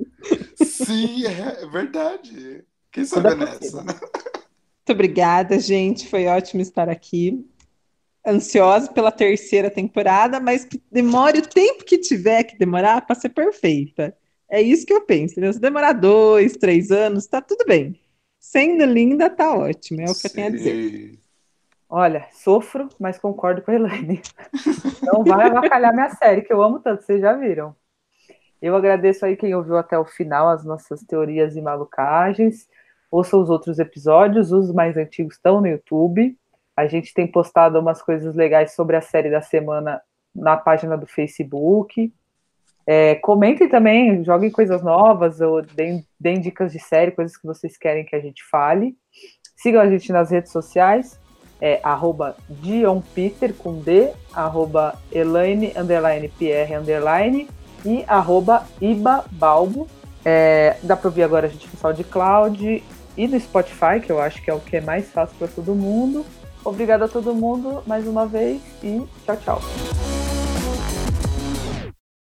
Speaker 1: Sim, é verdade. Quem
Speaker 3: Tudo
Speaker 1: sabe
Speaker 3: é
Speaker 1: nessa, né?
Speaker 2: Muito obrigada, gente. Foi ótimo estar aqui. Ansiosa pela terceira temporada, mas que demore o tempo que tiver que demorar para ser perfeita. É isso que eu penso. entendeu? Se demorar dois, três anos, tá tudo bem. Sendo linda, tá ótimo. É o que eu tenho a dizer.
Speaker 1: Sim.
Speaker 3: Olha, sofro, mas concordo com a Elaine. [LAUGHS] Não vai avacalhar minha série, que eu amo tanto, vocês já viram. Eu agradeço aí quem ouviu até o final as nossas teorias e malucagens. Ouça os outros episódios, os mais antigos estão no YouTube. A gente tem postado umas coisas legais sobre a série da semana na página do Facebook. É, comentem também, joguem coisas novas, ou deem, deem dicas de série, coisas que vocês querem que a gente fale. Sigam a gente nas redes sociais é arroba Dion Peter com D, arroba Elaine, underline underline, e arroba Iba Balbo. É, dá para ouvir agora a gente no SoundCloud e no Spotify, que eu acho que é o que é mais fácil para todo mundo. Obrigada a todo mundo mais uma vez e tchau, tchau.